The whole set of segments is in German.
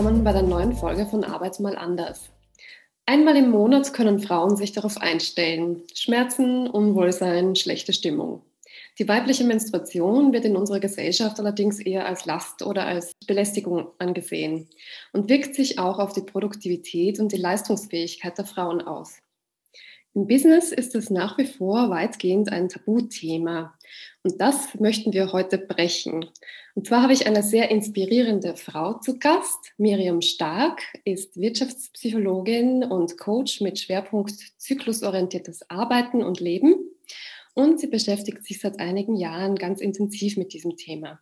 Willkommen bei der neuen Folge von Arbeits mal anders. Einmal im Monat können Frauen sich darauf einstellen. Schmerzen, Unwohlsein, schlechte Stimmung. Die weibliche Menstruation wird in unserer Gesellschaft allerdings eher als Last oder als Belästigung angesehen und wirkt sich auch auf die Produktivität und die Leistungsfähigkeit der Frauen aus. Im Business ist es nach wie vor weitgehend ein Tabuthema. Und das möchten wir heute brechen. Und zwar habe ich eine sehr inspirierende Frau zu Gast. Miriam Stark ist Wirtschaftspsychologin und Coach mit Schwerpunkt zyklusorientiertes Arbeiten und Leben. Und sie beschäftigt sich seit einigen Jahren ganz intensiv mit diesem Thema.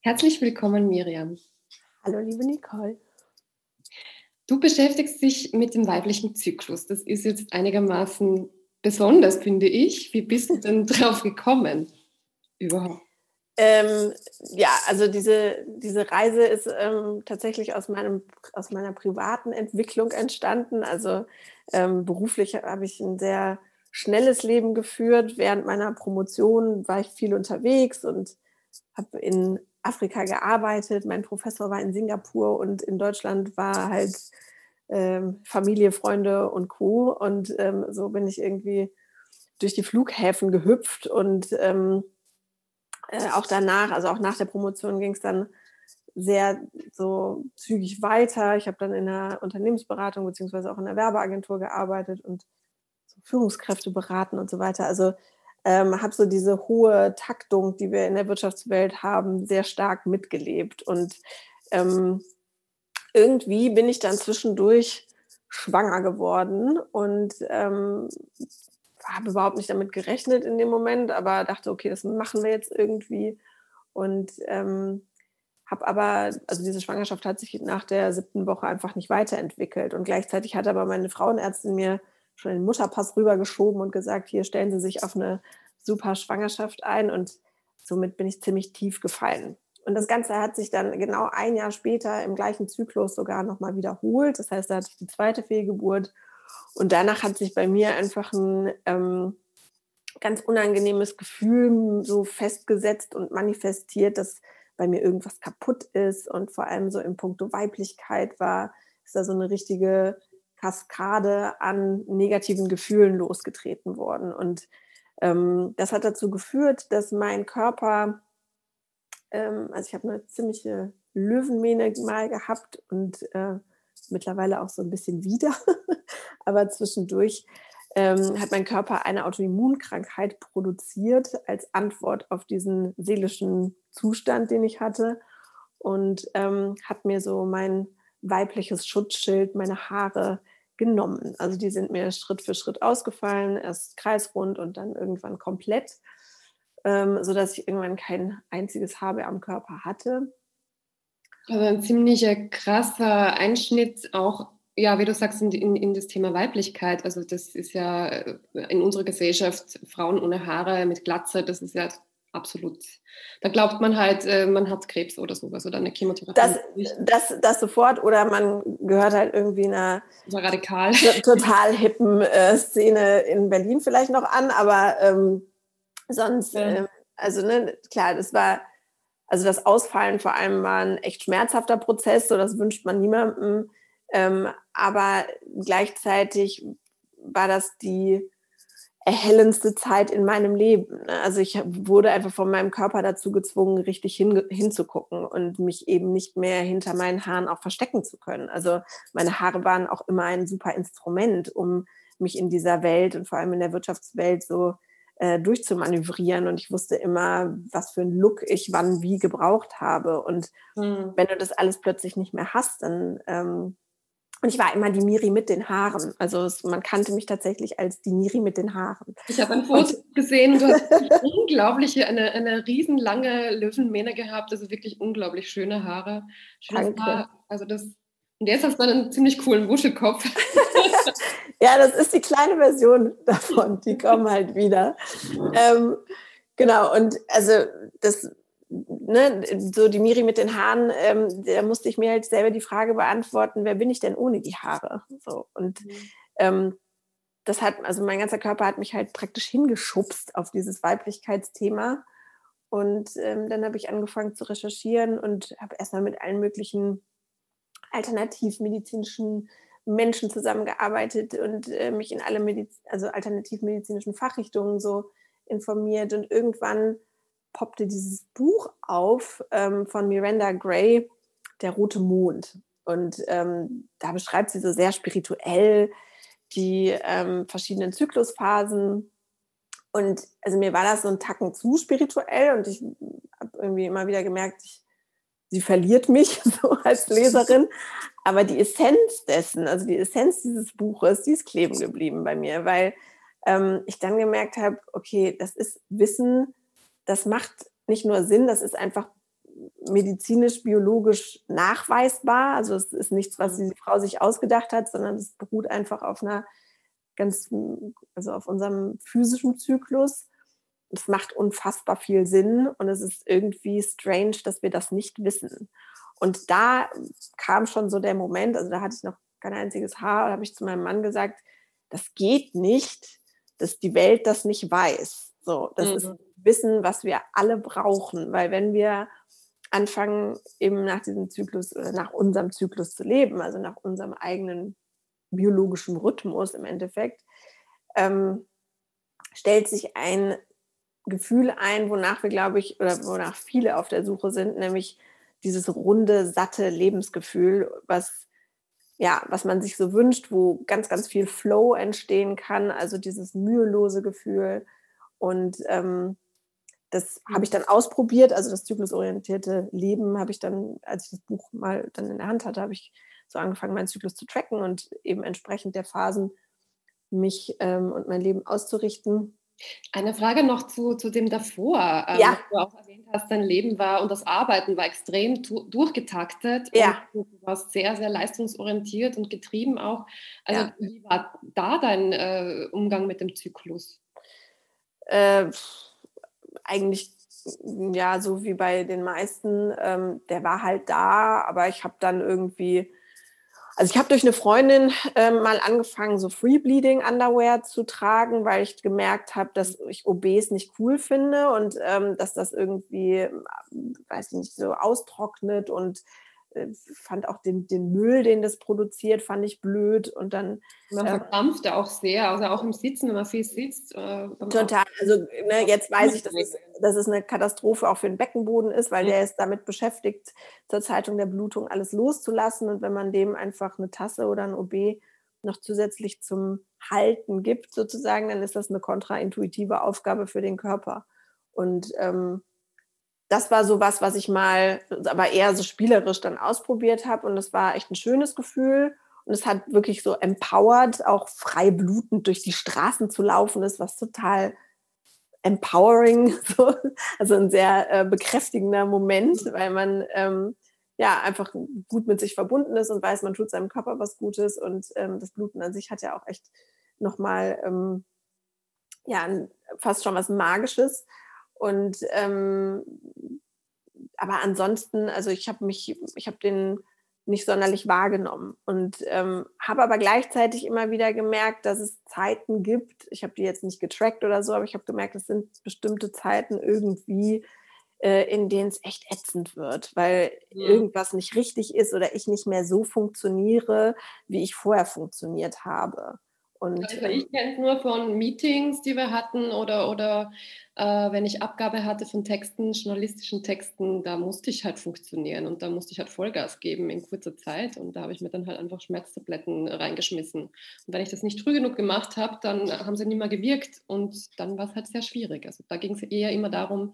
Herzlich willkommen, Miriam. Hallo, liebe Nicole. Du beschäftigst dich mit dem weiblichen Zyklus. Das ist jetzt einigermaßen besonders, finde ich. Wie bist du denn drauf gekommen überhaupt? Ähm, ja, also diese, diese Reise ist ähm, tatsächlich aus, meinem, aus meiner privaten Entwicklung entstanden. Also ähm, beruflich habe ich ein sehr schnelles Leben geführt. Während meiner Promotion war ich viel unterwegs und habe in Afrika gearbeitet, mein Professor war in Singapur und in Deutschland war halt ähm, Familie, Freunde und Co. Und ähm, so bin ich irgendwie durch die Flughäfen gehüpft und ähm, äh, auch danach, also auch nach der Promotion ging es dann sehr so zügig weiter. Ich habe dann in der Unternehmensberatung beziehungsweise auch in der Werbeagentur gearbeitet und so Führungskräfte beraten und so weiter. Also ähm, habe so diese hohe Taktung, die wir in der Wirtschaftswelt haben, sehr stark mitgelebt. Und ähm, irgendwie bin ich dann zwischendurch schwanger geworden und ähm, habe überhaupt nicht damit gerechnet in dem Moment, aber dachte, okay, das machen wir jetzt irgendwie. Und ähm, habe aber, also diese Schwangerschaft hat sich nach der siebten Woche einfach nicht weiterentwickelt. Und gleichzeitig hat aber meine Frauenärztin mir schon den Mutterpass rübergeschoben und gesagt, hier stellen Sie sich auf eine super Schwangerschaft ein. Und somit bin ich ziemlich tief gefallen. Und das Ganze hat sich dann genau ein Jahr später im gleichen Zyklus sogar nochmal wiederholt. Das heißt, da hatte ich die zweite Fehlgeburt. Und danach hat sich bei mir einfach ein ähm, ganz unangenehmes Gefühl so festgesetzt und manifestiert, dass bei mir irgendwas kaputt ist. Und vor allem so im Punkto Weiblichkeit war, ist da so eine richtige Kaskade an negativen Gefühlen losgetreten worden. Und ähm, das hat dazu geführt, dass mein Körper, ähm, also ich habe eine ziemliche Löwenmähne mal gehabt und äh, mittlerweile auch so ein bisschen wieder, aber zwischendurch ähm, hat mein Körper eine Autoimmunkrankheit produziert als Antwort auf diesen seelischen Zustand, den ich hatte und ähm, hat mir so mein weibliches Schutzschild, meine Haare genommen. Also die sind mir Schritt für Schritt ausgefallen, erst kreisrund und dann irgendwann komplett, ähm, sodass ich irgendwann kein einziges Haar mehr am Körper hatte. Also ein ziemlicher krasser Einschnitt auch, ja, wie du sagst, in, in, in, das Thema Weiblichkeit. Also das ist ja äh, in unserer Gesellschaft Frauen ohne Haare mit Glatze, das ist ja absolut. Da glaubt man halt, äh, man hat Krebs oder sowas oder eine Chemotherapie. Das, das, das sofort oder man gehört halt irgendwie einer so radikal. total hippen äh, Szene in Berlin vielleicht noch an, aber ähm, sonst, ja. äh, also ne, klar, das war, also das Ausfallen vor allem war ein echt schmerzhafter Prozess, so das wünscht man niemandem, ähm, aber gleichzeitig war das die erhellendste Zeit in meinem Leben. Ne? Also ich wurde einfach von meinem Körper dazu gezwungen, richtig hin, hinzugucken und mich eben nicht mehr hinter meinen Haaren auch verstecken zu können. Also meine Haare waren auch immer ein super Instrument, um mich in dieser Welt und vor allem in der Wirtschaftswelt so äh, durchzumanövrieren. Und ich wusste immer, was für einen Look ich wann wie gebraucht habe. Und mhm. wenn du das alles plötzlich nicht mehr hast, dann ähm, und ich war immer die Miri mit den Haaren. Also es, man kannte mich tatsächlich als die Miri mit den Haaren. Ich habe ein Foto und, gesehen, du hast unglaubliche, eine, eine riesenlange Löwenmähne gehabt, also wirklich unglaublich schöne Haare. Schönes Danke. Haar. Also das, und jetzt hast du einen ziemlich coolen Wuschelkopf. ja, das ist die kleine Version davon, die kommen halt wieder. Ähm, genau, und also das ne, so die Miri mit den Haaren, ähm, da musste ich mir halt selber die Frage beantworten, wer bin ich denn ohne die Haare? So, und mhm. ähm, das hat, also mein ganzer Körper hat mich halt praktisch hingeschubst auf dieses Weiblichkeitsthema. Und ähm, dann habe ich angefangen zu recherchieren und habe erstmal mit allen möglichen alternativmedizinischen Menschen zusammengearbeitet und äh, mich in alle Mediz also alternativmedizinischen Fachrichtungen so informiert. Und irgendwann poppte dieses Buch auf ähm, von Miranda Gray, Der rote Mond. Und ähm, da beschreibt sie so sehr spirituell die ähm, verschiedenen Zyklusphasen. Und also mir war das so ein Tacken zu spirituell und ich habe irgendwie immer wieder gemerkt, ich, sie verliert mich so als Leserin. Aber die Essenz dessen, also die Essenz dieses Buches, die ist kleben geblieben bei mir, weil ähm, ich dann gemerkt habe, okay, das ist Wissen, das macht nicht nur Sinn, das ist einfach medizinisch, biologisch nachweisbar. Also es ist nichts, was die Frau sich ausgedacht hat, sondern es beruht einfach auf einer ganz, also auf unserem physischen Zyklus. Es macht unfassbar viel Sinn und es ist irgendwie strange, dass wir das nicht wissen. Und da kam schon so der Moment, also da hatte ich noch kein einziges Haar, da habe ich zu meinem Mann gesagt, das geht nicht, dass die Welt das nicht weiß. So, das mhm. ist Wissen, was wir alle brauchen, weil wenn wir anfangen, eben nach diesem Zyklus oder nach unserem Zyklus zu leben, also nach unserem eigenen biologischen Rhythmus im Endeffekt, ähm, stellt sich ein Gefühl ein, wonach wir, glaube ich, oder wonach viele auf der Suche sind, nämlich dieses runde, satte Lebensgefühl, was ja, was man sich so wünscht, wo ganz, ganz viel Flow entstehen kann, also dieses mühelose Gefühl. Und ähm, das habe ich dann ausprobiert, also das zyklusorientierte Leben habe ich dann, als ich das Buch mal dann in der Hand hatte, habe ich so angefangen, meinen Zyklus zu tracken und eben entsprechend der Phasen mich ähm, und mein Leben auszurichten. Eine Frage noch zu, zu dem davor, ähm, ja. du auch erwähnt hast, dein Leben war und das Arbeiten war extrem durchgetaktet. Ja. Und du warst sehr, sehr leistungsorientiert und getrieben auch. Also ja. wie war da dein äh, Umgang mit dem Zyklus? Äh, eigentlich ja, so wie bei den meisten, ähm, der war halt da, aber ich habe dann irgendwie, also ich habe durch eine Freundin ähm, mal angefangen, so Free Bleeding Underwear zu tragen, weil ich gemerkt habe, dass ich OBs nicht cool finde und ähm, dass das irgendwie, weiß ich nicht, so austrocknet und fand auch den, den Müll, den das produziert, fand ich blöd. Und dann. Man äh, verkrampft auch sehr, also auch im Sitzen, wenn man viel sitzt. Äh, total. Also ne, jetzt weiß ich, dass es, dass es eine Katastrophe auch für den Beckenboden ist, weil ja. der ist damit beschäftigt, zur Zeitung der Blutung alles loszulassen. Und wenn man dem einfach eine Tasse oder ein OB noch zusätzlich zum Halten gibt, sozusagen, dann ist das eine kontraintuitive Aufgabe für den Körper. Und ähm, das war so was, was ich mal, aber eher so spielerisch dann ausprobiert habe. Und das war echt ein schönes Gefühl. Und es hat wirklich so empowered, auch frei blutend durch die Straßen zu laufen, ist was total empowering, so. also ein sehr äh, bekräftigender Moment, weil man ähm, ja einfach gut mit sich verbunden ist und weiß, man tut seinem Körper was Gutes und ähm, das Bluten an sich hat ja auch echt nochmal ähm, ja fast schon was Magisches. Und ähm, aber ansonsten, also ich habe mich, ich habe den nicht sonderlich wahrgenommen und ähm, habe aber gleichzeitig immer wieder gemerkt, dass es Zeiten gibt. Ich habe die jetzt nicht getrackt oder so, aber ich habe gemerkt, es sind bestimmte Zeiten irgendwie, äh, in denen es echt ätzend wird, weil ja. irgendwas nicht richtig ist oder ich nicht mehr so funktioniere, wie ich vorher funktioniert habe. Und, also ich ähm kenne es nur von Meetings, die wir hatten oder, oder äh, wenn ich Abgabe hatte von Texten, journalistischen Texten, da musste ich halt funktionieren und da musste ich halt Vollgas geben in kurzer Zeit und da habe ich mir dann halt einfach Schmerztabletten reingeschmissen. Und wenn ich das nicht früh genug gemacht habe, dann haben sie nicht mehr gewirkt und dann war es halt sehr schwierig. Also da ging es eher immer darum,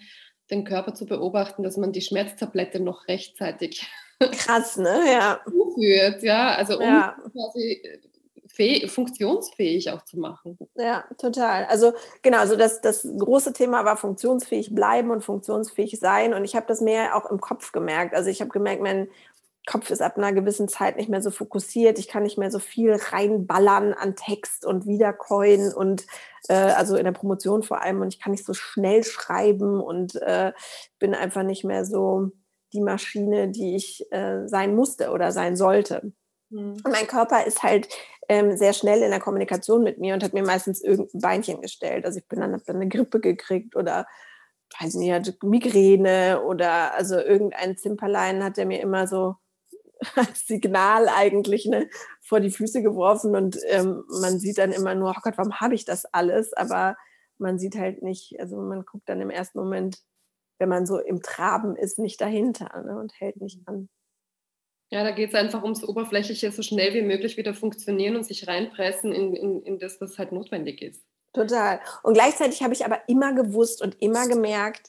den Körper zu beobachten, dass man die Schmerztablette noch rechtzeitig Krass, ne? Ja. Zuführt, ja. Also um ja. quasi funktionsfähig auch zu machen. Ja, total. Also genau, also das, das große Thema war funktionsfähig bleiben und funktionsfähig sein. Und ich habe das mehr auch im Kopf gemerkt. Also ich habe gemerkt, mein Kopf ist ab einer gewissen Zeit nicht mehr so fokussiert. Ich kann nicht mehr so viel reinballern an Text und wiedercoin und äh, also in der Promotion vor allem. Und ich kann nicht so schnell schreiben und äh, bin einfach nicht mehr so die Maschine, die ich äh, sein musste oder sein sollte. Mhm. Und mein Körper ist halt ähm, sehr schnell in der Kommunikation mit mir und hat mir meistens irgendein Beinchen gestellt. Also ich bin dann, habe dann eine Grippe gekriegt oder weiß nicht, hatte Migräne oder also irgendein Zimperlein hat er mir immer so als Signal eigentlich ne, vor die Füße geworfen und ähm, man sieht dann immer nur, oh Gott, warum habe ich das alles? Aber man sieht halt nicht, also man guckt dann im ersten Moment, wenn man so im Traben ist, nicht dahinter ne, und hält nicht an. Ja, da geht es einfach ums Oberflächliche, so schnell wie möglich wieder funktionieren und sich reinpressen in, in, in das, was halt notwendig ist. Total. Und gleichzeitig habe ich aber immer gewusst und immer gemerkt,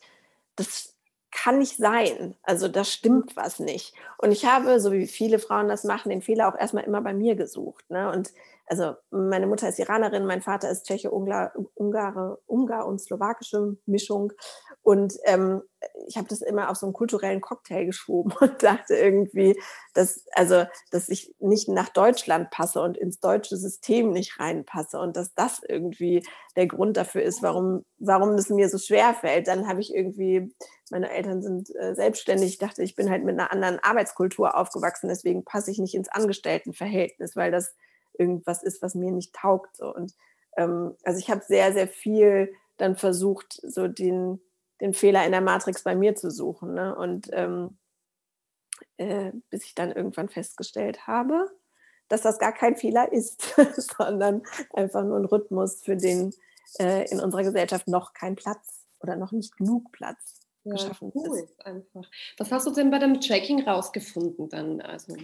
das kann nicht sein. Also da stimmt was nicht. Und ich habe, so wie viele Frauen das machen, den Fehler auch erstmal immer bei mir gesucht. Ne? Und also meine Mutter ist Iranerin, mein Vater ist Tscheche, Ungar, Ungare, Ungar und slowakische Mischung. Und ähm, ich habe das immer auf so einen kulturellen Cocktail geschoben und dachte irgendwie, dass, also, dass ich nicht nach Deutschland passe und ins deutsche System nicht reinpasse und dass das irgendwie der Grund dafür ist, warum, warum es mir so schwer fällt. Dann habe ich irgendwie, meine Eltern sind äh, selbstständig, ich dachte, ich bin halt mit einer anderen Arbeitskultur aufgewachsen, deswegen passe ich nicht ins Angestelltenverhältnis, weil das irgendwas ist, was mir nicht taugt. So. Und ähm, also ich habe sehr, sehr viel dann versucht, so den, den Fehler in der Matrix bei mir zu suchen. Ne? Und ähm, äh, bis ich dann irgendwann festgestellt habe, dass das gar kein Fehler ist, sondern einfach nur ein Rhythmus, für den äh, in unserer Gesellschaft noch kein Platz oder noch nicht genug Platz ja, geschaffen cool, ist. Einfach. Was hast du denn bei dem Tracking rausgefunden dann? Also?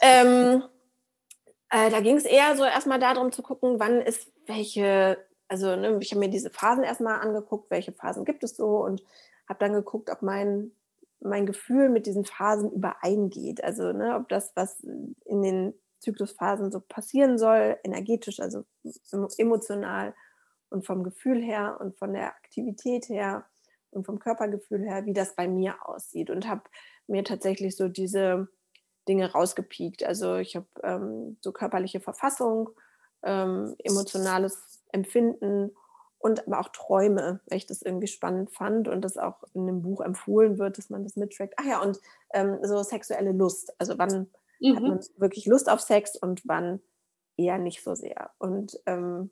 Ähm, äh, da ging es eher so erstmal darum zu gucken, wann ist welche, also ne, ich habe mir diese Phasen erstmal angeguckt, welche Phasen gibt es so und habe dann geguckt, ob mein, mein Gefühl mit diesen Phasen übereingeht. Also ne, ob das, was in den Zyklusphasen so passieren soll, energetisch, also emotional und vom Gefühl her und von der Aktivität her und vom Körpergefühl her, wie das bei mir aussieht. Und habe mir tatsächlich so diese Dinge rausgepiekt. Also ich habe ähm, so körperliche Verfassung, ähm, emotionales Empfinden und aber auch Träume, weil ich das irgendwie spannend fand und das auch in dem Buch empfohlen wird, dass man das mittrackt. Ach ja, und ähm, so sexuelle Lust. Also wann mhm. hat man wirklich Lust auf Sex und wann eher nicht so sehr. Und ähm,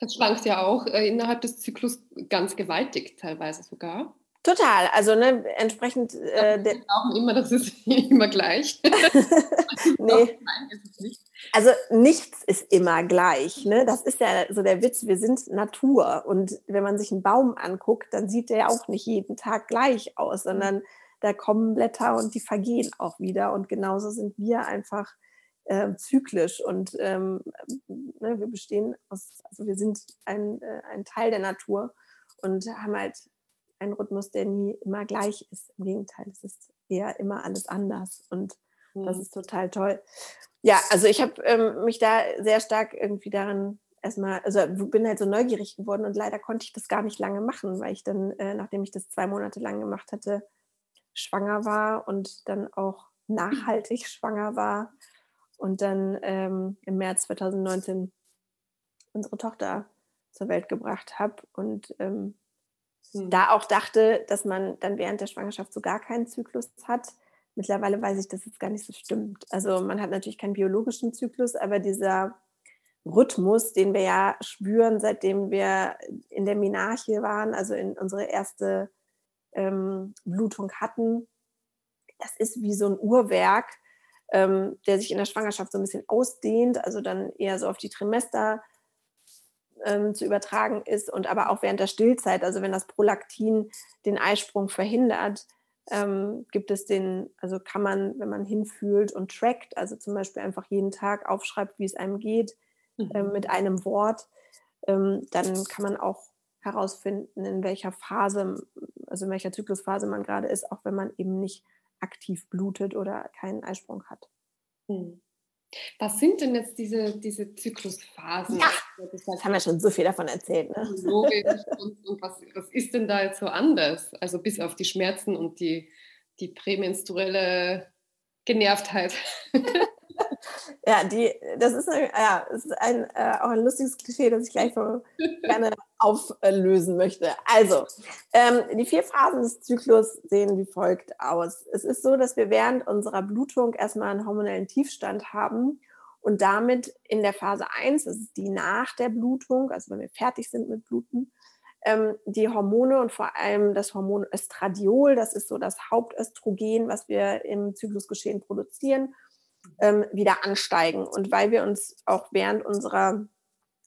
das schwankt ja auch äh, innerhalb des Zyklus ganz gewaltig, teilweise sogar. Total, also ne, entsprechend. Äh, wir glauben immer, das ist immer gleich. nee. Nein, ist es nicht. Also nichts ist immer gleich. Ne? Das ist ja so der Witz. Wir sind Natur. Und wenn man sich einen Baum anguckt, dann sieht der auch nicht jeden Tag gleich aus, sondern da kommen Blätter und die vergehen auch wieder. Und genauso sind wir einfach äh, zyklisch. Und ähm, ne, wir bestehen aus, also wir sind ein, äh, ein Teil der Natur und haben halt ein Rhythmus, der nie immer gleich ist. Im Gegenteil, es ist eher immer alles anders und mhm. das ist total toll. Ja, also ich habe ähm, mich da sehr stark irgendwie daran erstmal, also bin halt so neugierig geworden und leider konnte ich das gar nicht lange machen, weil ich dann, äh, nachdem ich das zwei Monate lang gemacht hatte, schwanger war und dann auch nachhaltig schwanger war und dann ähm, im März 2019 unsere Tochter zur Welt gebracht habe und ähm, hm. da auch dachte, dass man dann während der Schwangerschaft so gar keinen Zyklus hat. Mittlerweile weiß ich, dass es gar nicht so stimmt. Also man hat natürlich keinen biologischen Zyklus, aber dieser Rhythmus, den wir ja spüren, seitdem wir in der Menarche waren, also in unsere erste ähm, Blutung hatten, das ist wie so ein Uhrwerk, ähm, der sich in der Schwangerschaft so ein bisschen ausdehnt, also dann eher so auf die Trimester ähm, zu übertragen ist und aber auch während der Stillzeit, also wenn das Prolaktin den Eisprung verhindert, ähm, gibt es den, also kann man, wenn man hinfühlt und trackt, also zum Beispiel einfach jeden Tag aufschreibt, wie es einem geht, mhm. ähm, mit einem Wort, ähm, dann kann man auch herausfinden, in welcher Phase, also in welcher Zyklusphase man gerade ist, auch wenn man eben nicht aktiv blutet oder keinen Eisprung hat. Mhm. Was sind denn jetzt diese, diese Zyklusphasen? Ja, das haben wir schon so viel davon erzählt. Ne? Logisch. Und, und was, was, ist denn da jetzt so anders? Also bis auf die Schmerzen und die, die prämenstruelle Genervtheit. ja, die, das ist, ja, das ist ein, äh, auch ein lustiges Klischee, das ich gleich so gerne auflösen möchte. Also, ähm, die vier Phasen des Zyklus sehen wie folgt aus. Es ist so, dass wir während unserer Blutung erstmal einen hormonellen Tiefstand haben und damit in der Phase 1, das ist die nach der Blutung, also wenn wir fertig sind mit Bluten, ähm, die Hormone und vor allem das Hormon Östradiol, das ist so das Hauptöstrogen, was wir im Zyklusgeschehen produzieren, ähm, wieder ansteigen. Und weil wir uns auch während unserer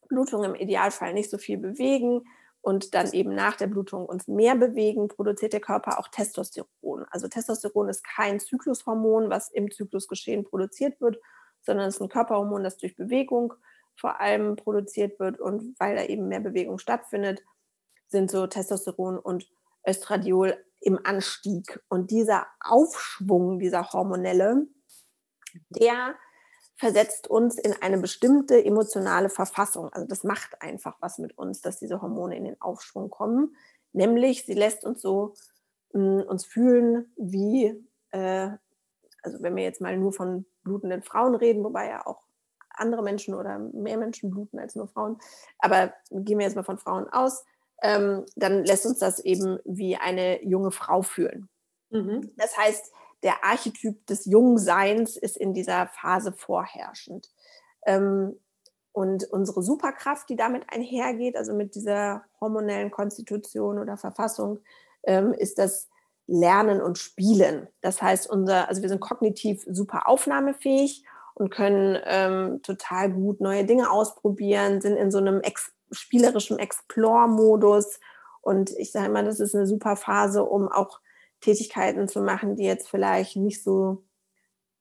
Blutung im Idealfall nicht so viel bewegen und dann eben nach der Blutung uns mehr bewegen, produziert der Körper auch Testosteron. Also Testosteron ist kein Zyklushormon, was im Zyklusgeschehen produziert wird, sondern es ist ein Körperhormon, das durch Bewegung vor allem produziert wird und weil da eben mehr Bewegung stattfindet, sind so Testosteron und Östradiol im Anstieg. Und dieser Aufschwung, dieser hormonelle, der versetzt uns in eine bestimmte emotionale Verfassung. Also das macht einfach was mit uns, dass diese Hormone in den Aufschwung kommen. Nämlich, sie lässt uns so mh, mm, uns fühlen wie, äh, also wenn wir jetzt mal nur von blutenden Frauen reden, wobei ja auch andere Menschen oder mehr Menschen bluten als nur Frauen, aber gehen wir jetzt mal von Frauen aus, ähm, dann lässt uns das eben wie eine junge Frau fühlen. Mhm. Das heißt, der Archetyp des Jungseins ist in dieser Phase vorherrschend. Ähm, und unsere Superkraft, die damit einhergeht, also mit dieser hormonellen Konstitution oder Verfassung, ähm, ist das Lernen und Spielen. Das heißt, unser, also wir sind kognitiv super aufnahmefähig und können ähm, total gut neue Dinge ausprobieren, sind in so einem Ex spielerischen Explore-Modus. Und ich sage immer, das ist eine super Phase, um auch Tätigkeiten zu machen, die jetzt vielleicht nicht so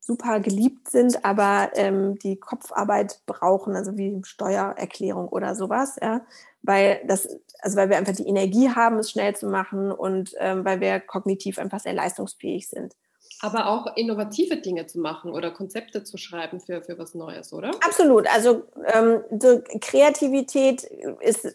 super geliebt sind, aber ähm, die Kopfarbeit brauchen, also wie Steuererklärung oder sowas, ja, weil das, also weil wir einfach die Energie haben, es schnell zu machen und ähm, weil wir kognitiv einfach sehr leistungsfähig sind. Aber auch innovative Dinge zu machen oder Konzepte zu schreiben für, für was Neues, oder? Absolut. Also ähm, Kreativität ist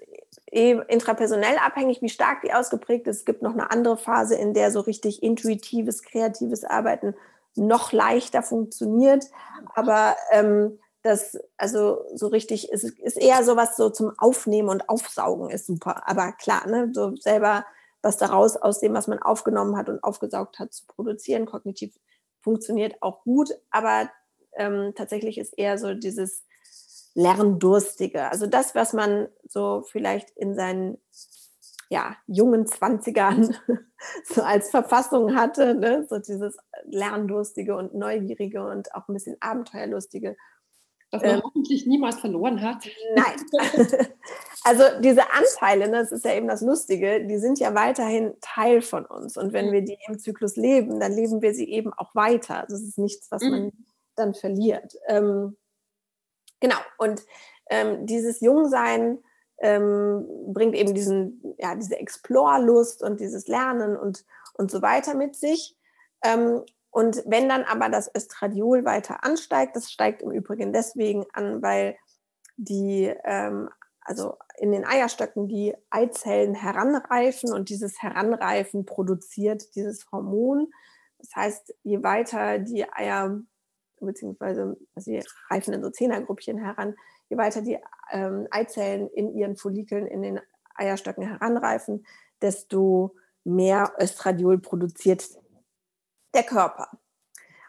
intrapersonell abhängig, wie stark die ausgeprägt ist. Es gibt noch eine andere Phase, in der so richtig intuitives, kreatives Arbeiten noch leichter funktioniert. Aber ähm, das, also so richtig, ist, ist eher sowas so zum Aufnehmen und Aufsaugen ist super. Aber klar, ne, so selber was daraus aus dem, was man aufgenommen hat und aufgesaugt hat, zu produzieren, kognitiv funktioniert auch gut. Aber ähm, tatsächlich ist eher so dieses Lerndurstige. Also das, was man so vielleicht in seinen ja, jungen Zwanzigern so als Verfassung hatte, ne? so dieses Lerndurstige und Neugierige und auch ein bisschen Abenteuerlustige. Was man ähm, hoffentlich niemals verloren hat. Nein. Also diese Anteile, ne, das ist ja eben das Lustige, die sind ja weiterhin Teil von uns. Und wenn mhm. wir die im Zyklus leben, dann leben wir sie eben auch weiter. Das ist nichts, was man mhm. dann verliert. Ähm, Genau, und ähm, dieses Jungsein ähm, bringt eben diesen, ja, diese Explore-Lust und dieses Lernen und, und so weiter mit sich. Ähm, und wenn dann aber das Östradiol weiter ansteigt, das steigt im Übrigen deswegen an, weil die, ähm, also in den Eierstöcken die Eizellen heranreifen und dieses Heranreifen produziert dieses Hormon. Das heißt, je weiter die Eier beziehungsweise also sie reifen in so Zehnergruppchen heran, je weiter die ähm, Eizellen in ihren Follikeln, in den Eierstöcken heranreifen, desto mehr Östradiol produziert der Körper.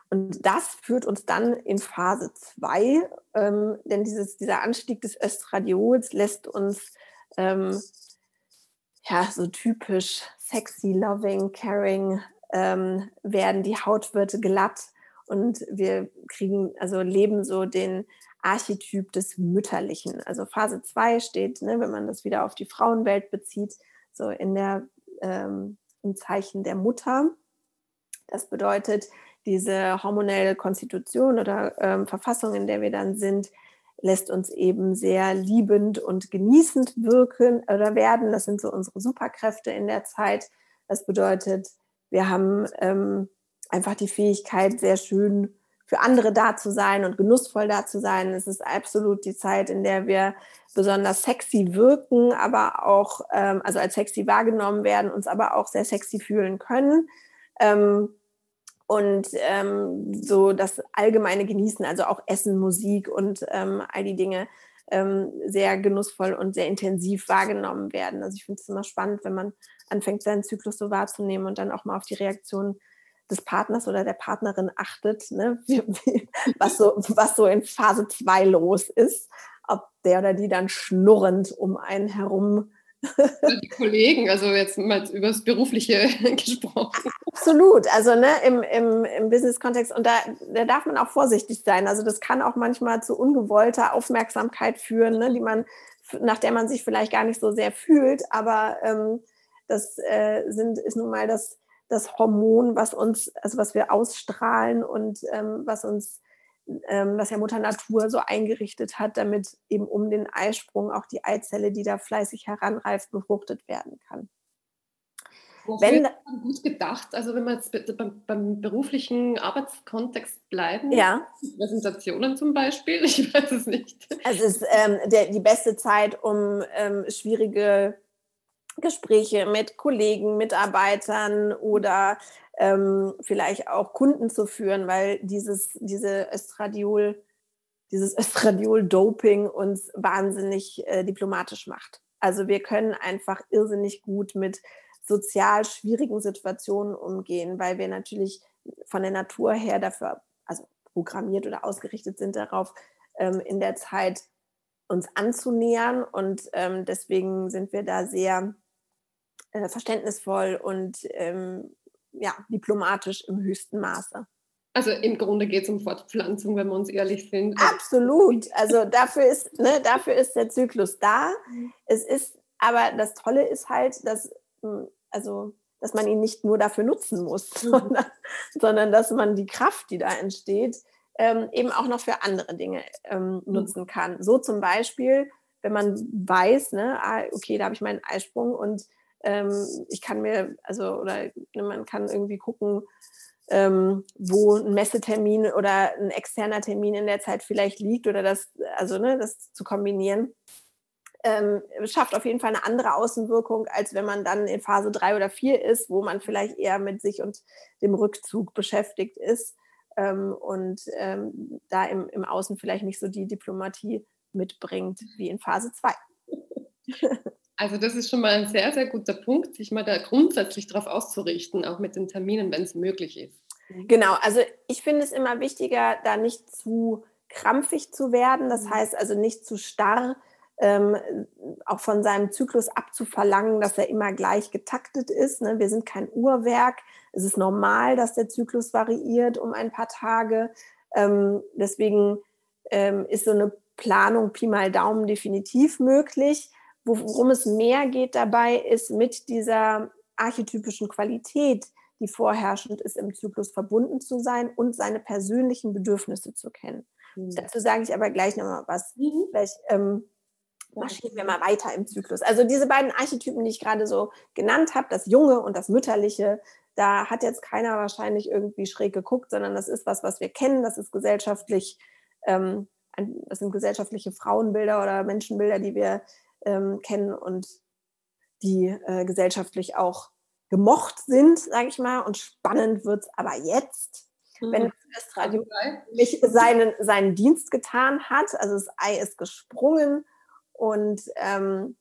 Und das führt uns dann in Phase 2, ähm, denn dieses, dieser Anstieg des Östradiols lässt uns ähm, ja so typisch sexy, loving, caring ähm, werden. Die Haut wird glatt, und wir kriegen, also leben so den Archetyp des Mütterlichen. Also Phase 2 steht, ne, wenn man das wieder auf die Frauenwelt bezieht, so in der, ähm, im Zeichen der Mutter. Das bedeutet, diese hormonelle Konstitution oder ähm, Verfassung, in der wir dann sind, lässt uns eben sehr liebend und genießend wirken oder werden. Das sind so unsere Superkräfte in der Zeit. Das bedeutet, wir haben ähm, einfach die Fähigkeit, sehr schön für andere da zu sein und genussvoll da zu sein. Es ist absolut die Zeit, in der wir besonders sexy wirken, aber auch, ähm, also als sexy wahrgenommen werden, uns aber auch sehr sexy fühlen können. Ähm, und ähm, so das allgemeine Genießen, also auch Essen, Musik und ähm, all die Dinge ähm, sehr genussvoll und sehr intensiv wahrgenommen werden. Also ich finde es immer spannend, wenn man anfängt, seinen Zyklus so wahrzunehmen und dann auch mal auf die Reaktion des Partners oder der Partnerin achtet, ne, was, so, was so in Phase 2 los ist, ob der oder die dann schnurrend um einen herum Die Kollegen, also jetzt mal über das Berufliche gesprochen. Absolut, also ne, im, im, im Business-Kontext und da, da darf man auch vorsichtig sein. Also das kann auch manchmal zu ungewollter Aufmerksamkeit führen, ne, die man, nach der man sich vielleicht gar nicht so sehr fühlt, aber ähm, das äh, sind, ist nun mal das, das Hormon, was uns, also was wir ausstrahlen und ähm, was uns ähm, was ja Mutter Natur so eingerichtet hat, damit eben um den Eisprung auch die Eizelle, die da fleißig heranreift, befruchtet werden kann. Wenn, gut gedacht, also wenn wir jetzt beim, beim beruflichen Arbeitskontext bleiben, ja. Präsentationen zum Beispiel, ich weiß es nicht. Es ist ähm, der, die beste Zeit, um ähm, schwierige Gespräche mit Kollegen, Mitarbeitern oder ähm, vielleicht auch Kunden zu führen, weil dieses, diese Östradiol, dieses Östradiol-Doping uns wahnsinnig äh, diplomatisch macht. Also wir können einfach irrsinnig gut mit sozial schwierigen Situationen umgehen, weil wir natürlich von der Natur her dafür, also programmiert oder ausgerichtet sind darauf, ähm, in der Zeit uns anzunähern. Und ähm, deswegen sind wir da sehr äh, verständnisvoll und ähm, ja, diplomatisch im höchsten Maße. Also im Grunde geht es um Fortpflanzung, wenn wir uns ehrlich sind. Absolut. Also dafür ist, ne, dafür ist der Zyklus da. Es ist, aber das Tolle ist halt, dass, hm, also, dass man ihn nicht nur dafür nutzen muss, mhm. sondern, sondern, dass man die Kraft, die da entsteht, ähm, eben auch noch für andere Dinge ähm, mhm. nutzen kann. So zum Beispiel, wenn man weiß, ne, ah, okay, da habe ich meinen Eisprung und ich kann mir, also, oder ne, man kann irgendwie gucken, ähm, wo ein Messetermin oder ein externer Termin in der Zeit vielleicht liegt oder das, also ne, das zu kombinieren, ähm, schafft auf jeden Fall eine andere Außenwirkung, als wenn man dann in Phase 3 oder 4 ist, wo man vielleicht eher mit sich und dem Rückzug beschäftigt ist ähm, und ähm, da im, im Außen vielleicht nicht so die Diplomatie mitbringt wie in Phase 2. Also das ist schon mal ein sehr, sehr guter Punkt, sich mal da grundsätzlich darauf auszurichten, auch mit den Terminen, wenn es möglich ist. Genau, also ich finde es immer wichtiger, da nicht zu krampfig zu werden, das mhm. heißt also nicht zu starr, ähm, auch von seinem Zyklus abzuverlangen, dass er immer gleich getaktet ist. Ne? Wir sind kein Uhrwerk. Es ist normal, dass der Zyklus variiert um ein paar Tage. Ähm, deswegen ähm, ist so eine Planung Pi mal Daumen definitiv möglich. Worum es mehr geht dabei, ist mit dieser archetypischen Qualität, die vorherrschend ist im Zyklus, verbunden zu sein und seine persönlichen Bedürfnisse zu kennen. Mhm. Dazu sage ich aber gleich nochmal was. Mhm. Vielleicht ähm, marschieren wir mal weiter im Zyklus. Also diese beiden Archetypen, die ich gerade so genannt habe, das Junge und das Mütterliche, da hat jetzt keiner wahrscheinlich irgendwie schräg geguckt, sondern das ist was, was wir kennen, das ist gesellschaftlich, ähm, das sind gesellschaftliche Frauenbilder oder Menschenbilder, die wir ähm, kennen und die äh, gesellschaftlich auch gemocht sind, sage ich mal. Und spannend wird es aber jetzt, mhm. wenn das Radio seinen, seinen Dienst getan hat. Also das Ei ist gesprungen und ähm,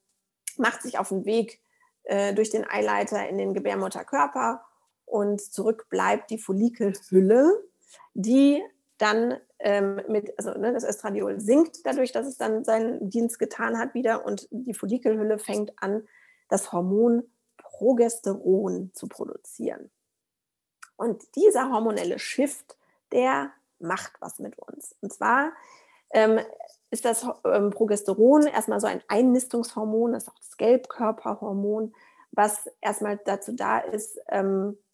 macht sich auf den Weg äh, durch den Eileiter in den Gebärmutterkörper und zurück bleibt die Follikelhülle, die dann ähm, mit, also ne, das Östradiol sinkt dadurch, dass es dann seinen Dienst getan hat wieder und die Follikelhülle fängt an, das Hormon Progesteron zu produzieren. Und dieser hormonelle Shift, der macht was mit uns. Und zwar ähm, ist das ähm, Progesteron erstmal so ein Einnistungshormon, das ist auch das Gelbkörperhormon, was erstmal dazu da ist, ähm, äh,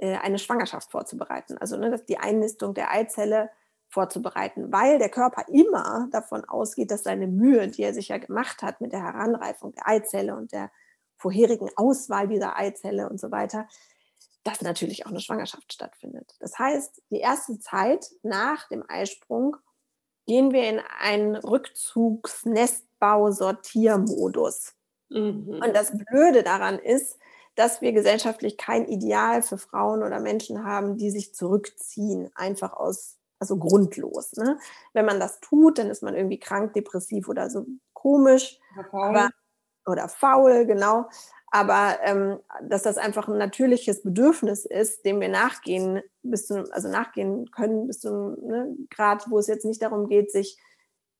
eine Schwangerschaft vorzubereiten. Also ne, dass die Einnistung der Eizelle vorzubereiten, weil der Körper immer davon ausgeht, dass seine Mühe, die er sich ja gemacht hat mit der Heranreifung der Eizelle und der vorherigen Auswahl dieser Eizelle und so weiter, dass natürlich auch eine Schwangerschaft stattfindet. Das heißt, die erste Zeit nach dem Eisprung gehen wir in einen Rückzugs-Nestbau-Sortiermodus. Mhm. Und das Blöde daran ist, dass wir gesellschaftlich kein Ideal für Frauen oder Menschen haben, die sich zurückziehen, einfach aus, also grundlos. Ne? Wenn man das tut, dann ist man irgendwie krank, depressiv oder so komisch. Oder faul, aber, oder faul genau. Aber ähm, dass das einfach ein natürliches Bedürfnis ist, dem wir nachgehen, bis zu, also nachgehen können, bis zu einem ne, Grad, wo es jetzt nicht darum geht, sich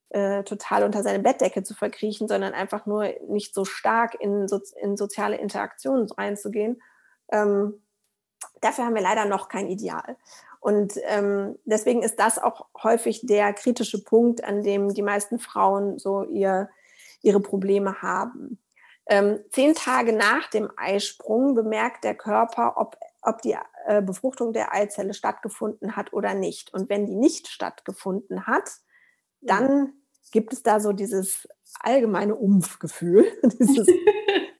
äh, total unter seine Bettdecke zu verkriechen, sondern einfach nur nicht so stark in, so, in soziale Interaktionen reinzugehen. Ähm, dafür haben wir leider noch kein Ideal. Und ähm, deswegen ist das auch häufig der kritische Punkt, an dem die meisten Frauen so ihr, ihre Probleme haben. Ähm, zehn Tage nach dem Eisprung bemerkt der Körper, ob, ob die äh, Befruchtung der Eizelle stattgefunden hat oder nicht. Und wenn die nicht stattgefunden hat, dann gibt es da so dieses allgemeine Umfgefühl, dieses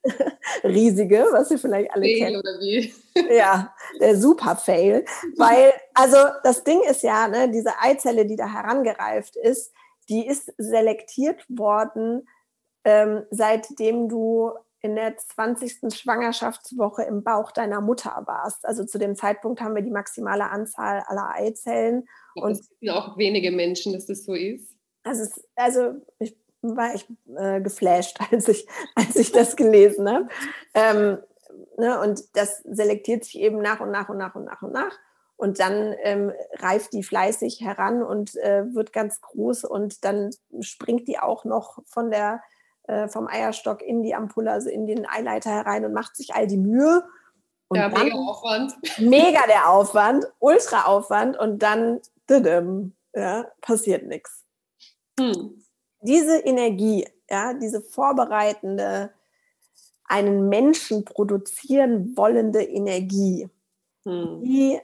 riesige, was ihr vielleicht alle Fail kennt. Oder wie? Ja, der Super-Fail. Weil, also das Ding ist ja, ne, diese Eizelle, die da herangereift ist, die ist selektiert worden, ähm, seitdem du in der 20. Schwangerschaftswoche im Bauch deiner Mutter warst. Also zu dem Zeitpunkt haben wir die maximale Anzahl aller Eizellen. Ja, und es sind auch wenige Menschen, dass das so ist. Also, also ich war ich äh, geflasht, als ich, als ich das gelesen habe. Ähm, ne, und das selektiert sich eben nach und nach und nach und nach und nach. Und dann ähm, reift die fleißig heran und äh, wird ganz groß und dann springt die auch noch von der, äh, vom Eierstock in die Ampulle, also in den Eileiter herein und macht sich all die Mühe. Und ja, mega Aufwand. Mega der Aufwand, ultra Aufwand und dann ja, passiert nichts. Hm diese Energie, ja, diese vorbereitende, einen Menschen produzieren wollende Energie, hm. die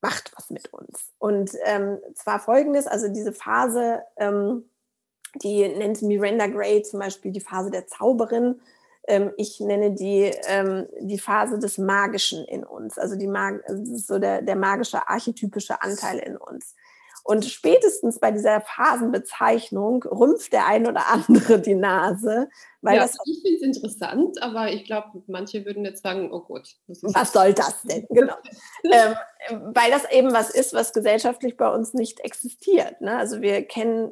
macht was mit uns. Und ähm, zwar folgendes, also diese Phase, ähm, die nennt Miranda Gray zum Beispiel die Phase der Zauberin. Ähm, ich nenne die ähm, die Phase des Magischen in uns, also die Mag also so der, der magische archetypische Anteil in uns. Und spätestens bei dieser Phasenbezeichnung rümpft der ein oder andere die Nase. Weil ja, das ich finde es interessant, aber ich glaube, manche würden jetzt sagen, oh Gott. Was soll das denn? Genau. ähm, weil das eben was ist, was gesellschaftlich bei uns nicht existiert. Ne? Also wir kennen,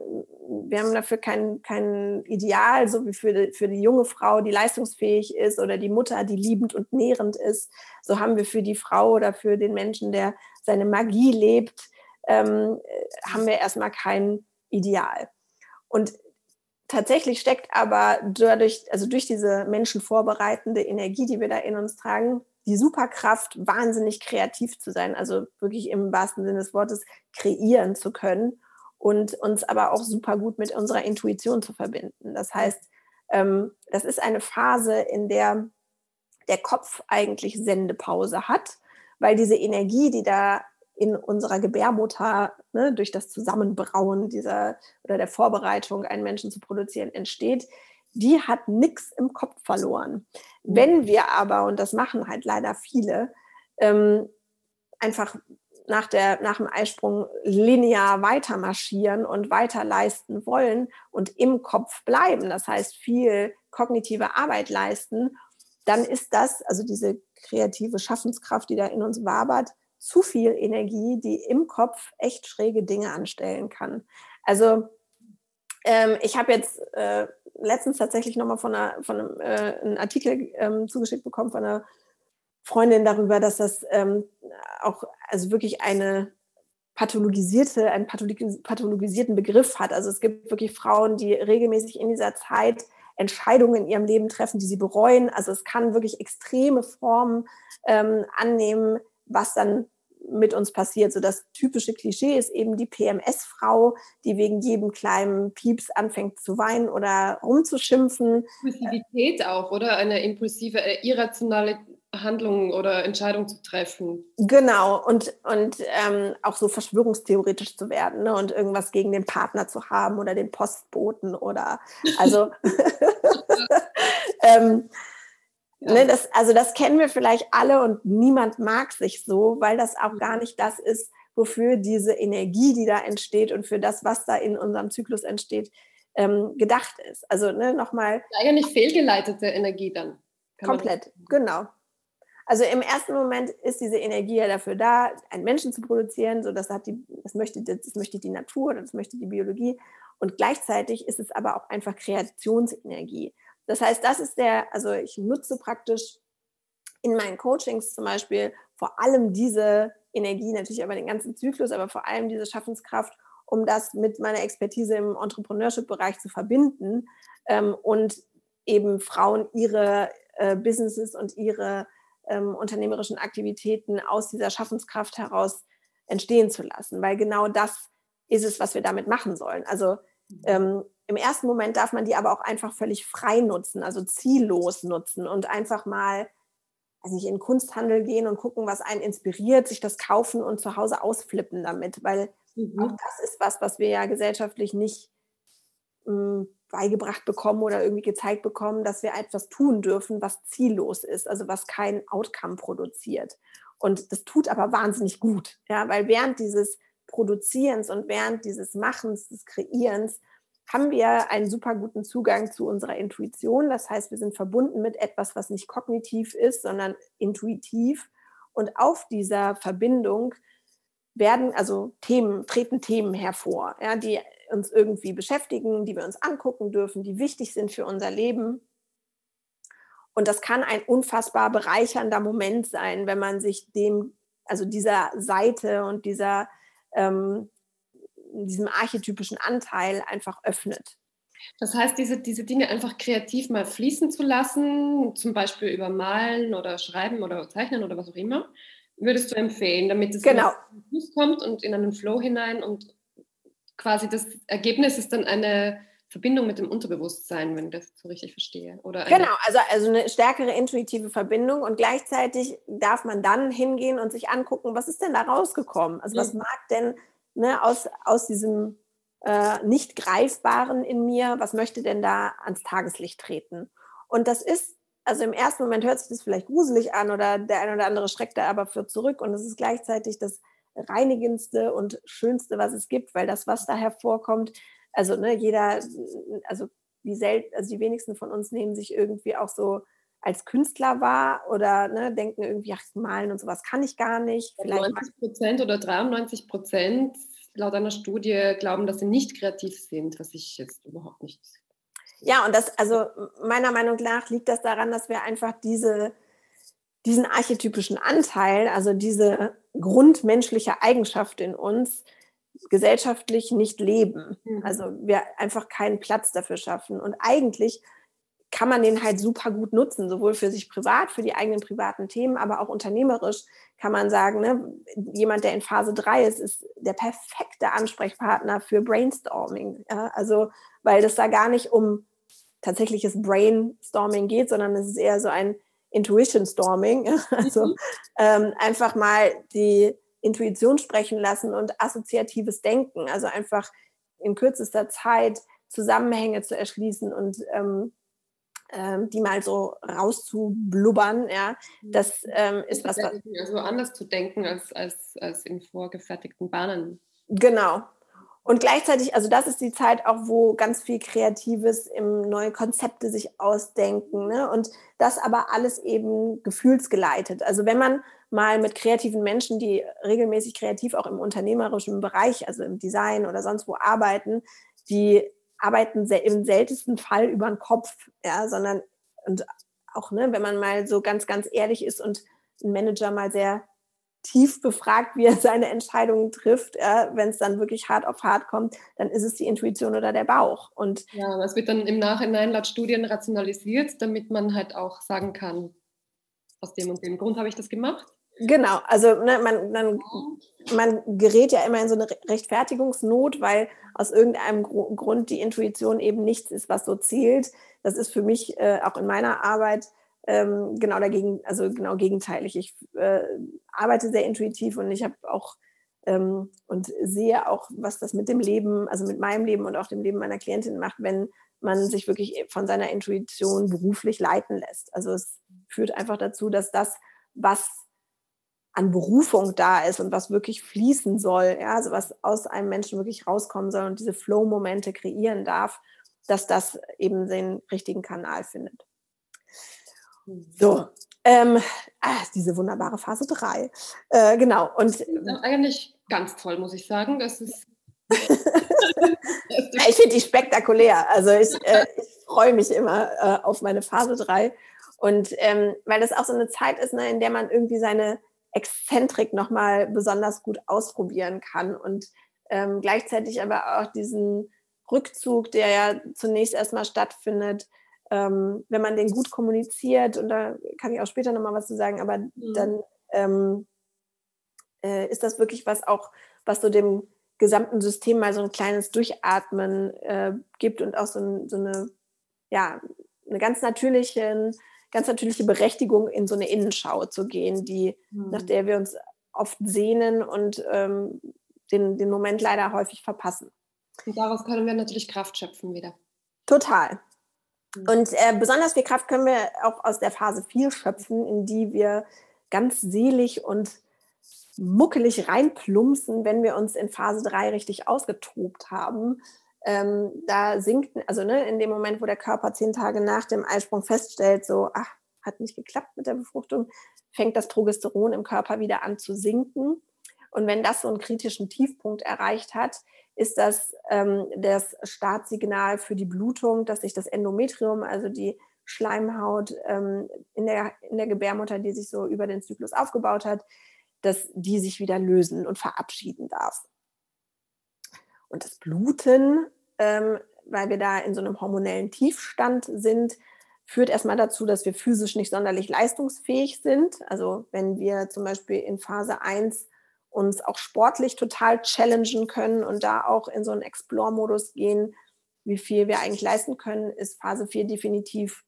wir haben dafür kein, kein Ideal, so wie für die, für die junge Frau, die leistungsfähig ist oder die Mutter, die liebend und nährend ist. So haben wir für die Frau oder für den Menschen, der seine Magie lebt, ähm, haben wir erstmal kein Ideal. Und tatsächlich steckt aber dadurch, also durch diese menschenvorbereitende Energie, die wir da in uns tragen, die Superkraft, wahnsinnig kreativ zu sein, also wirklich im wahrsten Sinne des Wortes kreieren zu können und uns aber auch super gut mit unserer Intuition zu verbinden. Das heißt, ähm, das ist eine Phase, in der der Kopf eigentlich Sendepause hat, weil diese Energie, die da in unserer Gebärmutter ne, durch das Zusammenbrauen dieser oder der Vorbereitung, einen Menschen zu produzieren, entsteht, die hat nichts im Kopf verloren. Wenn wir aber, und das machen halt leider viele, ähm, einfach nach, der, nach dem Eisprung linear weiter marschieren und weiter leisten wollen und im Kopf bleiben, das heißt viel kognitive Arbeit leisten, dann ist das, also diese kreative Schaffenskraft, die da in uns wabert, zu viel Energie, die im Kopf echt schräge Dinge anstellen kann. Also ähm, ich habe jetzt äh, letztens tatsächlich nochmal von, einer, von einem, äh, einem Artikel ähm, zugeschickt bekommen von einer Freundin darüber, dass das ähm, auch also wirklich eine pathologisierte, einen pathologisierten Begriff hat. Also es gibt wirklich Frauen, die regelmäßig in dieser Zeit Entscheidungen in ihrem Leben treffen, die sie bereuen. Also es kann wirklich extreme Formen ähm, annehmen, was dann mit uns passiert. So das typische Klischee ist eben die PMS-Frau, die wegen jedem kleinen Pieps anfängt zu weinen oder rumzuschimpfen. Impulsivität auch, oder? Eine impulsive, äh, irrationale Handlung oder Entscheidung zu treffen. Genau, und, und ähm, auch so verschwörungstheoretisch zu werden ne? und irgendwas gegen den Partner zu haben oder den Postboten oder also ähm, Ne, das, also das kennen wir vielleicht alle und niemand mag sich so, weil das auch gar nicht das ist, wofür diese Energie, die da entsteht und für das, was da in unserem Zyklus entsteht, ähm, gedacht ist. Also ne, nochmal. Eigentlich fehlgeleitete Energie dann. Komplett, genau. Also im ersten Moment ist diese Energie ja dafür da, einen Menschen zu produzieren, so das hat die, das möchte, das möchte die Natur das möchte die Biologie. Und gleichzeitig ist es aber auch einfach Kreationsenergie. Das heißt, das ist der, also ich nutze praktisch in meinen Coachings zum Beispiel vor allem diese Energie, natürlich aber den ganzen Zyklus, aber vor allem diese Schaffenskraft, um das mit meiner Expertise im Entrepreneurship-Bereich zu verbinden ähm, und eben Frauen ihre äh, Businesses und ihre ähm, unternehmerischen Aktivitäten aus dieser Schaffenskraft heraus entstehen zu lassen, weil genau das ist es, was wir damit machen sollen. Also. Ähm, im ersten Moment darf man die aber auch einfach völlig frei nutzen, also ziellos nutzen und einfach mal also nicht in den Kunsthandel gehen und gucken, was einen inspiriert, sich das kaufen und zu Hause ausflippen damit, weil mhm. auch das ist was, was wir ja gesellschaftlich nicht mh, hm, beigebracht bekommen oder irgendwie gezeigt bekommen, dass wir etwas tun dürfen, was ziellos ist, also was kein Outcome produziert. Und das tut aber wahnsinnig gut, ja, weil während dieses Produzierens und während dieses Machens, des Kreierens, haben wir einen super guten Zugang zu unserer Intuition. Das heißt, wir sind verbunden mit etwas, was nicht kognitiv ist, sondern intuitiv. Und auf dieser Verbindung werden also Themen, treten Themen hervor, ja, die uns irgendwie beschäftigen, die wir uns angucken dürfen, die wichtig sind für unser Leben. Und das kann ein unfassbar bereichernder Moment sein, wenn man sich dem, also dieser Seite und dieser ähm, diesem archetypischen Anteil einfach öffnet. Das heißt, diese, diese Dinge einfach kreativ mal fließen zu lassen, zum Beispiel über Malen oder Schreiben oder Zeichnen oder was auch immer, würdest du empfehlen, damit es genau. kommt und in einen Flow hinein und quasi das Ergebnis ist dann eine Verbindung mit dem Unterbewusstsein, wenn ich das so richtig verstehe. Oder genau, also, also eine stärkere intuitive Verbindung und gleichzeitig darf man dann hingehen und sich angucken, was ist denn da rausgekommen? Also was mag denn ne, aus, aus diesem äh, nicht greifbaren in mir, was möchte denn da ans Tageslicht treten? Und das ist, also im ersten Moment hört sich das vielleicht gruselig an oder der eine oder andere schreckt da aber für zurück und es ist gleichzeitig das reinigendste und schönste, was es gibt, weil das, was da hervorkommt, also ne, jeder, also wie selten, also die wenigsten von uns nehmen sich irgendwie auch so als Künstler wahr oder ne, denken irgendwie, ach, malen und sowas kann ich gar nicht. Vielleicht 90 Prozent oder 93 Prozent laut einer Studie glauben, dass sie nicht kreativ sind, was ich jetzt überhaupt nicht. Ja, und das, also meiner Meinung nach liegt das daran, dass wir einfach diese, diesen archetypischen Anteil, also diese grundmenschliche Eigenschaft in uns, gesellschaftlich nicht leben. Mhm. Also wir einfach keinen Platz dafür schaffen. Und eigentlich kann man den halt super gut nutzen, sowohl für sich privat, für die eigenen privaten Themen, aber auch unternehmerisch kann man sagen, ne, jemand, der in Phase 3 ist, ist der perfekte Ansprechpartner für Brainstorming. Ja? Also, weil das da gar nicht um tatsächliches Brainstorming geht, sondern es ist eher so ein Intuition Storming. Also mhm. ähm, einfach mal die Intuition sprechen lassen und assoziatives Denken, also einfach in kürzester Zeit Zusammenhänge zu erschließen und ähm, ähm, die mal so rauszublubbern, ja, das ähm, ist was. Also anders zu denken als, als, als in vorgefertigten Bahnen. Genau. Und gleichzeitig, also das ist die Zeit auch, wo ganz viel Kreatives im neue Konzepte sich ausdenken. Ne? Und das aber alles eben gefühlsgeleitet. Also wenn man mal mit kreativen Menschen, die regelmäßig kreativ auch im unternehmerischen Bereich, also im Design oder sonst wo arbeiten, die arbeiten im seltensten Fall über den Kopf, ja, sondern und auch, ne, wenn man mal so ganz, ganz ehrlich ist und ein Manager mal sehr tief befragt, wie er seine Entscheidungen trifft, ja, wenn es dann wirklich hart auf hart kommt, dann ist es die Intuition oder der Bauch. Und ja, das wird dann im Nachhinein laut Studien rationalisiert, damit man halt auch sagen kann, aus dem und dem Grund habe ich das gemacht. Genau, also ne, man, man, man gerät ja immer in so eine Rechtfertigungsnot, weil aus irgendeinem Grund die Intuition eben nichts ist, was so zielt. Das ist für mich äh, auch in meiner Arbeit ähm, genau dagegen, also genau gegenteilig. Ich äh, arbeite sehr intuitiv und ich habe auch ähm, und sehe auch, was das mit dem Leben, also mit meinem Leben und auch dem Leben meiner Klientin macht, wenn man sich wirklich von seiner Intuition beruflich leiten lässt. Also es führt einfach dazu, dass das, was an Berufung da ist und was wirklich fließen soll, ja, also was aus einem Menschen wirklich rauskommen soll und diese Flow-Momente kreieren darf, dass das eben den richtigen Kanal findet. So, ähm, ah, diese wunderbare Phase 3. Äh, genau. Und eigentlich ganz toll, muss ich sagen. Das ist ich finde die spektakulär. Also ich, äh, ich freue mich immer äh, auf meine Phase 3. Und ähm, weil das auch so eine Zeit ist, ne, in der man irgendwie seine Exzentrik nochmal besonders gut ausprobieren kann und ähm, gleichzeitig aber auch diesen Rückzug, der ja zunächst erstmal stattfindet, ähm, wenn man den gut kommuniziert, und da kann ich auch später nochmal was zu sagen, aber mhm. dann ähm, äh, ist das wirklich was auch, was so dem gesamten System mal so ein kleines Durchatmen äh, gibt und auch so, ein, so eine, ja, eine ganz natürliche, ganz natürliche Berechtigung, in so eine Innenschau zu gehen, die, mhm. nach der wir uns oft sehnen und ähm, den, den Moment leider häufig verpassen. Und daraus können wir natürlich Kraft schöpfen wieder. Total. Mhm. Und äh, besonders viel Kraft können wir auch aus der Phase 4 schöpfen, in die wir ganz selig und muckelig reinplumpsen, wenn wir uns in Phase 3 richtig ausgetobt haben. Ähm, da sinkt, also ne, in dem Moment, wo der Körper zehn Tage nach dem Eisprung feststellt, so, ach, hat nicht geklappt mit der Befruchtung, fängt das Progesteron im Körper wieder an zu sinken. Und wenn das so einen kritischen Tiefpunkt erreicht hat, ist das ähm, das Startsignal für die Blutung, dass sich das Endometrium, also die Schleimhaut ähm, in, der, in der Gebärmutter, die sich so über den Zyklus aufgebaut hat, dass die sich wieder lösen und verabschieden darf. Und das Bluten, ähm, weil wir da in so einem hormonellen Tiefstand sind, führt erstmal dazu, dass wir physisch nicht sonderlich leistungsfähig sind. Also wenn wir zum Beispiel in Phase 1 uns auch sportlich total challengen können und da auch in so einen Explore-Modus gehen, wie viel wir eigentlich leisten können, ist Phase 4 definitiv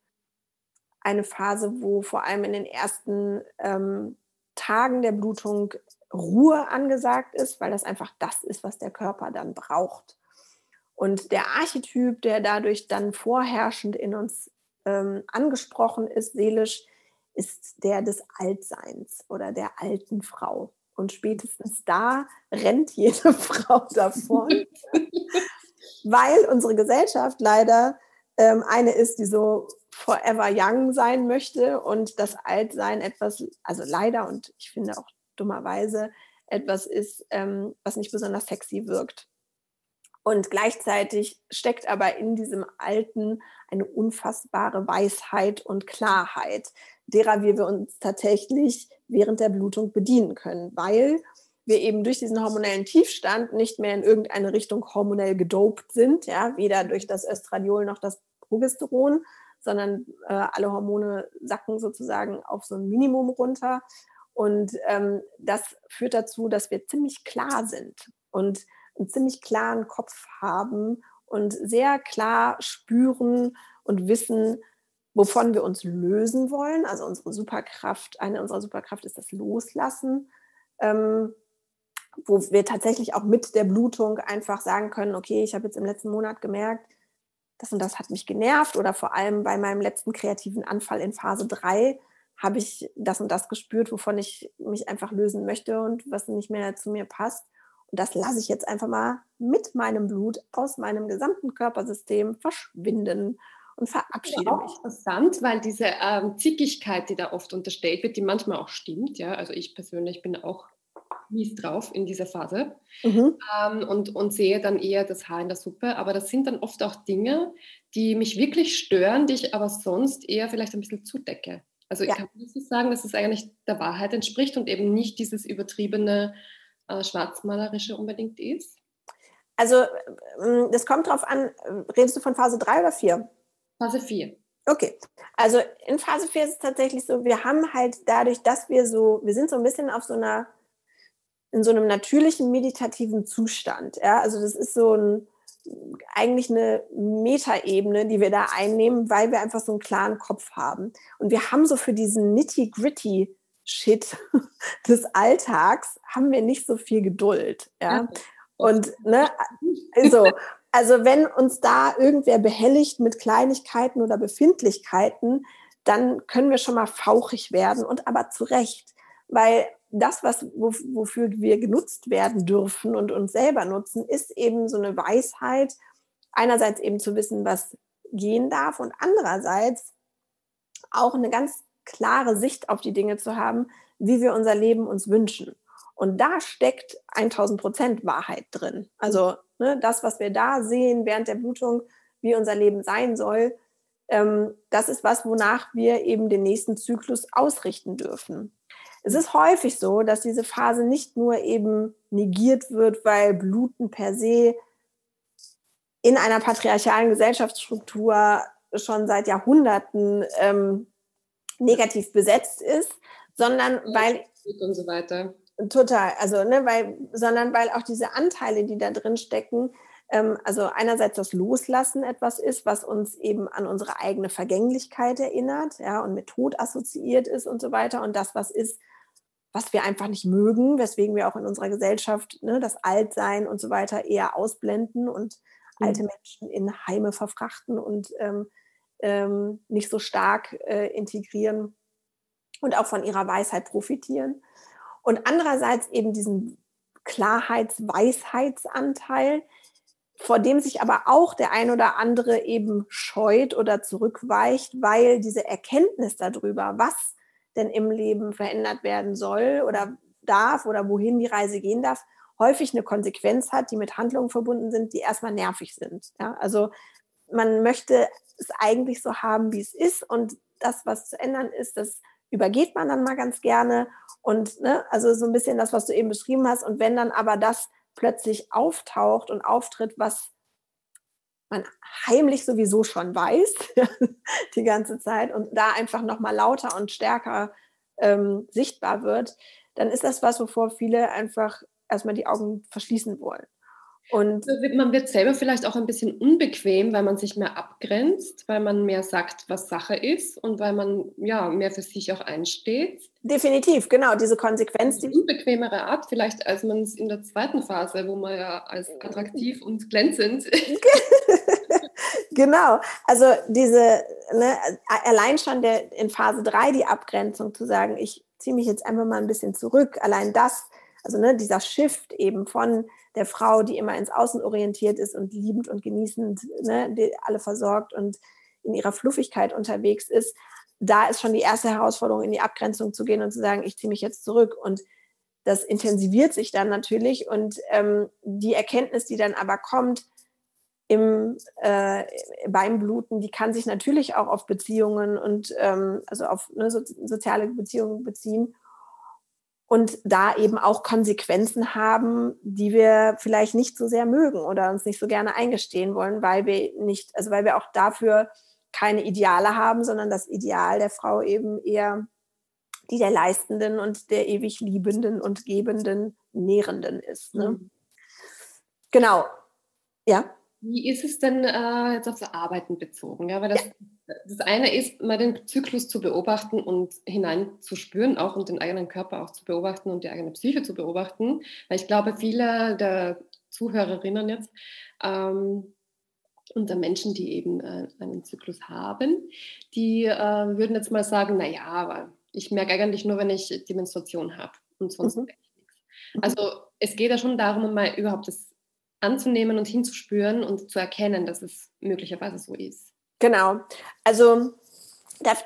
eine Phase, wo vor allem in den ersten ähm, Tagen der Blutung Ruhe angesagt ist, weil das einfach das ist, was der Körper dann braucht. Und der Archetyp, der dadurch dann vorherrschend in uns ähm, angesprochen ist, seelisch, ist der des Altseins oder der alten Frau. Und spätestens da rennt jede Frau davon, weil unsere Gesellschaft leider ähm, eine ist, die so forever young sein möchte und das Altsein etwas, also leider und ich finde auch dummerweise etwas ist, ähm, was nicht besonders sexy wirkt. Und gleichzeitig steckt aber in diesem Alten eine unfassbare Weisheit und Klarheit, derer wir uns tatsächlich während der Blutung bedienen können, weil wir eben durch diesen hormonellen Tiefstand nicht mehr in irgendeine Richtung hormonell gedopt sind, ja, weder durch das Östradiol noch das Progesteron, sondern äh, alle Hormone sacken sozusagen auf so ein Minimum runter. Und ähm, das führt dazu, dass wir ziemlich klar sind und einen ziemlich klaren Kopf haben und sehr klar spüren und wissen, wovon wir uns lösen wollen. Also unsere Superkraft, eine unserer Superkraft ist das Loslassen, ähm, wo wir tatsächlich auch mit der Blutung einfach sagen können, okay, ich habe jetzt im letzten Monat gemerkt, das und das hat mich genervt oder vor allem bei meinem letzten kreativen Anfall in Phase 3 habe ich das und das gespürt, wovon ich mich einfach lösen möchte und was nicht mehr zu mir passt. Und das lasse ich jetzt einfach mal mit meinem Blut aus meinem gesamten Körpersystem verschwinden und verabschiede ja, mich. Interessant, weil diese ähm, Zickigkeit, die da oft unterstellt wird, die manchmal auch stimmt, ja, also ich persönlich bin auch mies drauf in dieser Phase mhm. ähm, und, und sehe dann eher das Haar in der Suppe. Aber das sind dann oft auch Dinge, die mich wirklich stören, die ich aber sonst eher vielleicht ein bisschen zudecke. Also ja. ich kann nicht sagen, dass es eigentlich der Wahrheit entspricht und eben nicht dieses übertriebene äh, Schwarzmalerische unbedingt ist. Also ähm, das kommt drauf an, redest du von Phase 3 oder 4? Phase 4. Okay, also in Phase 4 ist es tatsächlich so, wir haben halt dadurch, dass wir so, wir sind so ein bisschen auf so einer, in so einem natürlichen meditativen Zustand. Ja? Also das ist so ein, eigentlich eine Metaebene, die wir da einnehmen, weil wir einfach so einen klaren Kopf haben. Und wir haben so für diesen nitty-gritty Shit des Alltags haben wir nicht so viel Geduld. Ja? Und ne, also, also wenn uns da irgendwer behelligt mit Kleinigkeiten oder Befindlichkeiten, dann können wir schon mal fauchig werden und aber zu Recht, weil das, was, wofür wir genutzt werden dürfen und uns selber nutzen, ist eben so eine Weisheit, einerseits eben zu wissen, was gehen darf und andererseits auch eine ganz klare Sicht auf die Dinge zu haben, wie wir unser Leben uns wünschen. Und da steckt 1000 Prozent Wahrheit drin. Also ne, das, was wir da sehen während der Blutung, wie unser Leben sein soll, ähm, das ist was, wonach wir eben den nächsten Zyklus ausrichten dürfen. Es ist häufig so, dass diese Phase nicht nur eben negiert wird, weil Bluten per se in einer patriarchalen Gesellschaftsstruktur schon seit Jahrhunderten ähm, negativ besetzt ist, sondern weil und so weiter. Total, also ne, weil, sondern weil auch diese Anteile, die da drin stecken, ähm, also einerseits das Loslassen etwas ist, was uns eben an unsere eigene Vergänglichkeit erinnert, ja, und mit Tod assoziiert ist und so weiter. Und das, was ist, was wir einfach nicht mögen, weswegen wir auch in unserer Gesellschaft ne, das Altsein und so weiter eher ausblenden und mhm. alte Menschen in Heime verfrachten und ähm, ähm, nicht so stark äh, integrieren und auch von ihrer Weisheit profitieren. Und andererseits eben diesen Klarheits-Weisheitsanteil, vor dem sich aber auch der ein oder andere eben scheut oder zurückweicht, weil diese Erkenntnis darüber, was denn im Leben verändert werden soll oder darf oder wohin die Reise gehen darf, häufig eine Konsequenz hat, die mit Handlungen verbunden sind, die erstmal nervig sind. Ja, also man möchte es eigentlich so haben, wie es ist und das, was zu ändern ist, das übergeht man dann mal ganz gerne. Und ne, also so ein bisschen das, was du eben beschrieben hast. Und wenn dann aber das plötzlich auftaucht und auftritt, was man heimlich sowieso schon weiß die ganze Zeit und da einfach noch mal lauter und stärker ähm, sichtbar wird, dann ist das was, wovor viele einfach erstmal die Augen verschließen wollen. Und man wird selber vielleicht auch ein bisschen unbequem, weil man sich mehr abgrenzt, weil man mehr sagt, was Sache ist und weil man ja mehr für sich auch einsteht. Definitiv, genau, diese Konsequenz. Die unbequemere Art, vielleicht als man es in der zweiten Phase, wo man ja als attraktiv und glänzend. genau, also diese, ne, allein schon der, in Phase 3 die Abgrenzung zu sagen, ich ziehe mich jetzt einfach mal ein bisschen zurück, allein das, also ne, dieser Shift eben von der Frau, die immer ins Außen orientiert ist und liebend und genießend ne, alle versorgt und in ihrer Fluffigkeit unterwegs ist, da ist schon die erste Herausforderung, in die Abgrenzung zu gehen und zu sagen, ich ziehe mich jetzt zurück. Und das intensiviert sich dann natürlich. Und ähm, die Erkenntnis, die dann aber kommt im, äh, beim Bluten, die kann sich natürlich auch auf Beziehungen und ähm, also auf ne, so, soziale Beziehungen beziehen und da eben auch Konsequenzen haben, die wir vielleicht nicht so sehr mögen oder uns nicht so gerne eingestehen wollen, weil wir nicht, also weil wir auch dafür keine Ideale haben, sondern das Ideal der Frau eben eher die der Leistenden und der ewig Liebenden und Gebenden, Nährenden ist. Ne? Mhm. Genau. Ja. Wie ist es denn äh, jetzt aufs Arbeiten bezogen? Ja, weil das, ja. Das eine ist, mal den Zyklus zu beobachten und hineinzuspüren, auch und den eigenen Körper auch zu beobachten und die eigene Psyche zu beobachten. Weil ich glaube, viele der Zuhörerinnen jetzt ähm, und der Menschen, die eben äh, einen Zyklus haben, die äh, würden jetzt mal sagen, naja, aber ich merke eigentlich nur, wenn ich die Menstruation habe und sonst mhm. nichts. Also es geht ja schon darum, mal überhaupt das anzunehmen und hinzuspüren und zu erkennen, dass es möglicherweise so ist. Genau. Also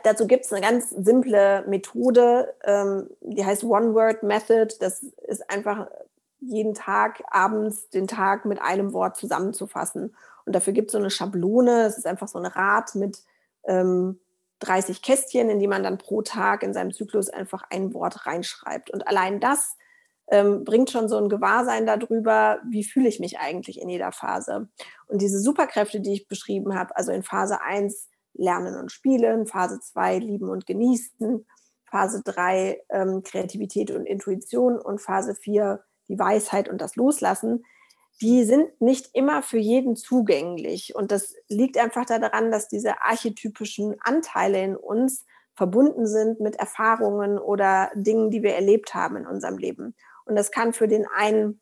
dazu gibt es eine ganz simple Methode, ähm, die heißt One-Word-Method. Das ist einfach jeden Tag abends den Tag mit einem Wort zusammenzufassen. Und dafür gibt es so eine Schablone, es ist einfach so ein Rad mit ähm, 30 Kästchen, in die man dann pro Tag in seinem Zyklus einfach ein Wort reinschreibt. Und allein das ähm, bringt schon so ein Gewahrsein darüber, wie fühle ich mich eigentlich in jeder Phase. Und diese Superkräfte, die ich beschrieben habe, also in Phase 1 lernen und spielen, Phase 2 lieben und genießen, Phase 3 ähm, Kreativität und Intuition und Phase 4 die Weisheit und das Loslassen, die sind nicht immer für jeden zugänglich. Und das liegt einfach daran, dass diese archetypischen Anteile in uns verbunden sind mit Erfahrungen oder Dingen, die wir erlebt haben in unserem Leben. Und das kann für den einen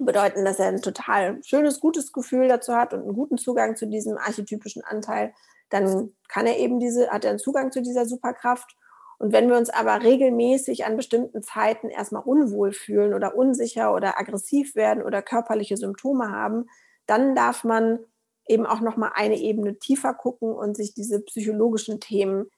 bedeuten, dass er ein total schönes, gutes Gefühl dazu hat und einen guten Zugang zu diesem archetypischen Anteil. Dann kann er eben diese, hat er einen Zugang zu dieser Superkraft. Und wenn wir uns aber regelmäßig an bestimmten Zeiten erstmal unwohl fühlen oder unsicher oder aggressiv werden oder körperliche Symptome haben, dann darf man eben auch noch mal eine Ebene tiefer gucken und sich diese psychologischen Themen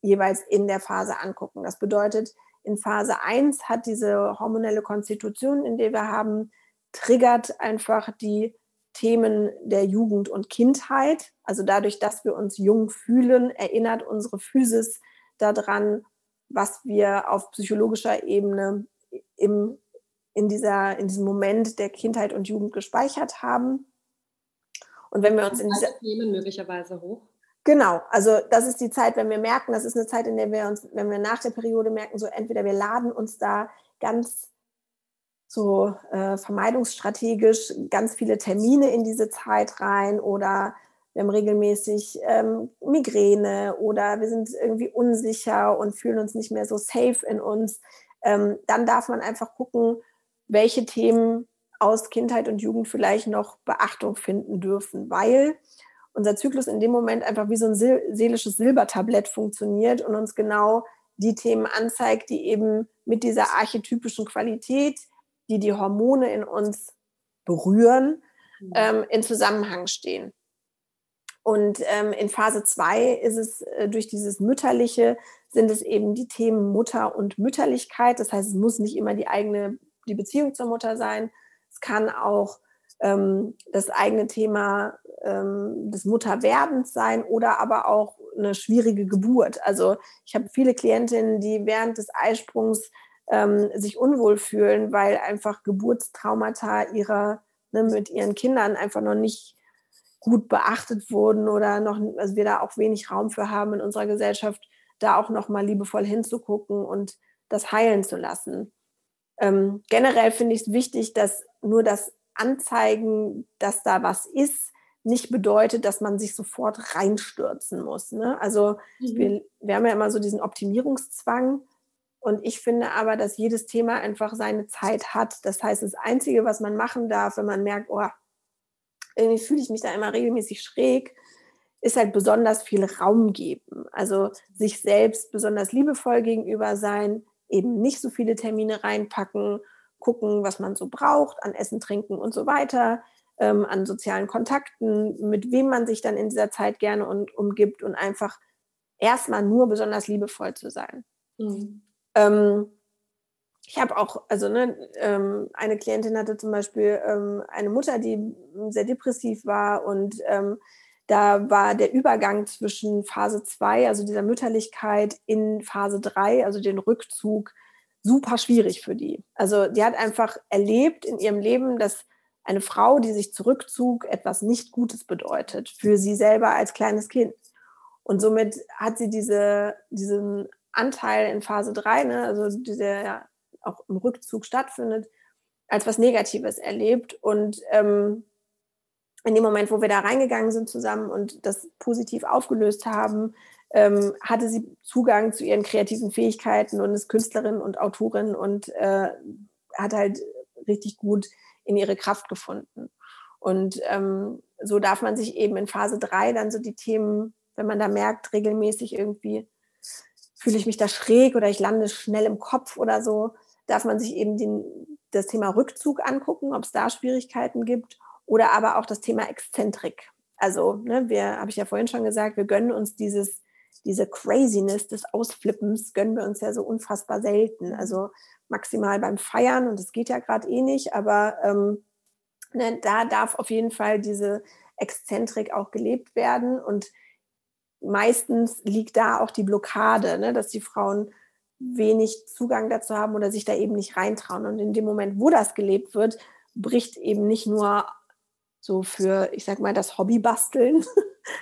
jeweils in der Phase angucken. Das bedeutet, in Phase 1 hat diese hormonelle Konstitution, in der wir haben, triggert einfach die Themen der Jugend und Kindheit. Also dadurch, dass wir uns jung fühlen, erinnert unsere Physis daran, was wir auf psychologischer Ebene im, in, dieser, in diesem Moment der Kindheit und Jugend gespeichert haben. Und wenn wir uns in dieser Themen möglicherweise hoch. Genau, also das ist die Zeit, wenn wir merken, das ist eine Zeit, in der wir uns, wenn wir nach der Periode merken, so entweder wir laden uns da ganz so äh, vermeidungsstrategisch ganz viele Termine in diese Zeit rein oder wir haben regelmäßig ähm, Migräne oder wir sind irgendwie unsicher und fühlen uns nicht mehr so safe in uns, ähm, dann darf man einfach gucken, welche Themen aus Kindheit und Jugend vielleicht noch Beachtung finden dürfen, weil unser Zyklus in dem Moment einfach wie so ein seelisches Silbertablett funktioniert und uns genau die Themen anzeigt, die eben mit dieser archetypischen Qualität, die die Hormone in uns berühren, mhm. ähm, in Zusammenhang stehen. Und ähm, in Phase 2 ist es äh, durch dieses Mütterliche, sind es eben die Themen Mutter und Mütterlichkeit. Das heißt, es muss nicht immer die eigene, die Beziehung zur Mutter sein. Es kann auch ähm, das eigene Thema ähm, des Mutterwerdens sein oder aber auch eine schwierige Geburt. Also ich habe viele Klientinnen, die während des Eisprungs ähm, sich unwohl fühlen, weil einfach Geburtstraumata ihrer ne, mit ihren Kindern einfach noch nicht gut beachtet wurden oder noch, also wir da auch wenig Raum für haben in unserer Gesellschaft, da auch noch mal liebevoll hinzugucken und das heilen zu lassen. Ähm, generell finde ich es wichtig, dass nur das Anzeigen, dass da was ist, nicht bedeutet, dass man sich sofort reinstürzen muss. Ne? Also mhm. wir, wir haben ja immer so diesen Optimierungszwang. Und ich finde aber, dass jedes Thema einfach seine Zeit hat. Das heißt, das Einzige, was man machen darf, wenn man merkt, oh, irgendwie fühle ich mich da immer regelmäßig schräg, ist halt besonders viel Raum geben. Also sich selbst besonders liebevoll gegenüber sein, eben nicht so viele Termine reinpacken, gucken, was man so braucht an Essen, Trinken und so weiter, ähm, an sozialen Kontakten, mit wem man sich dann in dieser Zeit gerne und, umgibt und einfach erstmal nur besonders liebevoll zu sein. Mhm. Ähm, ich habe auch, also ne, ähm, eine Klientin hatte zum Beispiel ähm, eine Mutter, die sehr depressiv war und ähm, da war der Übergang zwischen Phase 2, also dieser Mütterlichkeit, in Phase 3, also den Rückzug, super schwierig für die. Also die hat einfach erlebt in ihrem Leben, dass eine Frau, die sich zurückzog, etwas nicht Gutes bedeutet für sie selber als kleines Kind. Und somit hat sie diese, diesen Anteil in Phase 3, ne, also dieser ja, auch im Rückzug stattfindet, als was Negatives erlebt. Und ähm, in dem Moment, wo wir da reingegangen sind zusammen und das positiv aufgelöst haben, ähm, hatte sie Zugang zu ihren kreativen Fähigkeiten und ist Künstlerin und Autorin und äh, hat halt richtig gut in ihre Kraft gefunden. Und ähm, so darf man sich eben in Phase 3 dann so die Themen, wenn man da merkt, regelmäßig irgendwie fühle ich mich da schräg oder ich lande schnell im Kopf oder so, darf man sich eben den, das Thema Rückzug angucken, ob es da Schwierigkeiten gibt oder aber auch das Thema Exzentrik. Also, ne, wir, habe ich ja vorhin schon gesagt, wir gönnen uns dieses, diese Craziness des Ausflippens, gönnen wir uns ja so unfassbar selten. Also maximal beim Feiern und das geht ja gerade eh nicht, aber ähm, ne, da darf auf jeden Fall diese Exzentrik auch gelebt werden und meistens liegt da auch die Blockade, ne, dass die Frauen wenig Zugang dazu haben oder sich da eben nicht reintrauen. Und in dem Moment, wo das gelebt wird, bricht eben nicht nur so für, ich sag mal, das Hobbybasteln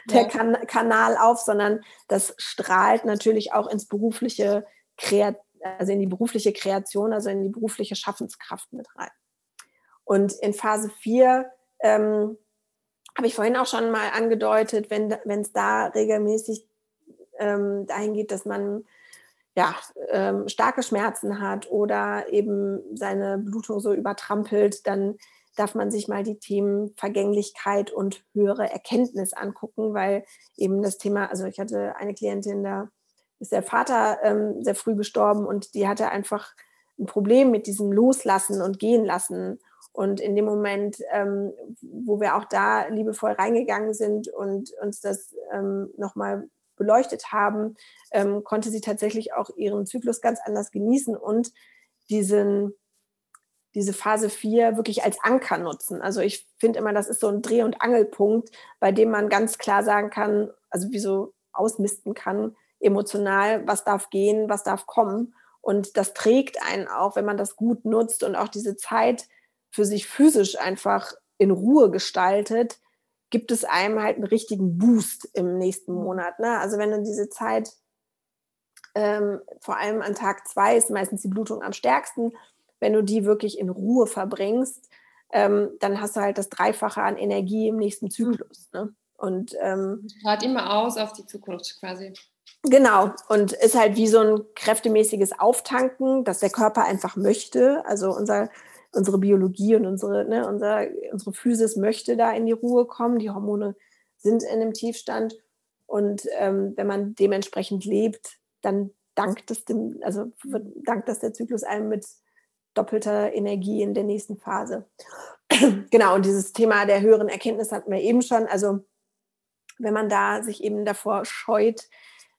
der ja. kan Kanal auf, sondern das strahlt natürlich auch ins berufliche Kreat also in die berufliche Kreation, also in die berufliche Schaffenskraft mit rein. Und in Phase 4 ähm, habe ich vorhin auch schon mal angedeutet, wenn es da regelmäßig ähm, dahin geht, dass man ja, ähm, starke Schmerzen hat oder eben seine Blutung so übertrampelt, dann darf man sich mal die Themen Vergänglichkeit und höhere Erkenntnis angucken, weil eben das Thema, also ich hatte eine Klientin, da ist der Vater ähm, sehr früh gestorben und die hatte einfach ein Problem mit diesem Loslassen und Gehen lassen. Und in dem Moment, ähm, wo wir auch da liebevoll reingegangen sind und uns das ähm, nochmal beleuchtet haben, ähm, konnte sie tatsächlich auch ihren Zyklus ganz anders genießen und diesen diese Phase 4 wirklich als Anker nutzen. Also ich finde immer, das ist so ein Dreh- und Angelpunkt, bei dem man ganz klar sagen kann, also wie so ausmisten kann, emotional, was darf gehen, was darf kommen. Und das trägt einen auch, wenn man das gut nutzt und auch diese Zeit für sich physisch einfach in Ruhe gestaltet, gibt es einem halt einen richtigen Boost im nächsten mhm. Monat. Ne? Also wenn du diese Zeit, ähm, vor allem an Tag zwei ist meistens die Blutung am stärksten, wenn du die wirklich in Ruhe verbringst, ähm, dann hast du halt das Dreifache an Energie im nächsten Zyklus. Ne? Und ähm, immer aus auf die Zukunft quasi. Genau, und ist halt wie so ein kräftemäßiges Auftanken, das der Körper einfach möchte. Also unser, unsere Biologie und unsere, ne, unser, unsere Physis möchte da in die Ruhe kommen. Die Hormone sind in einem Tiefstand. Und ähm, wenn man dementsprechend lebt, dann dankt es dem, also dankt das der Zyklus einem mit doppelter Energie in der nächsten Phase. genau, und dieses Thema der höheren Erkenntnis hatten wir eben schon. Also wenn man da sich eben davor scheut,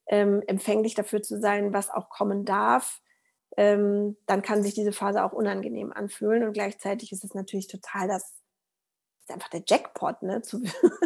ähm, empfänglich dafür zu sein, was auch kommen darf, ähm, dann kann sich diese Phase auch unangenehm anfühlen. Und gleichzeitig ist es natürlich total das, ist einfach der Jackpot, ne? Zu,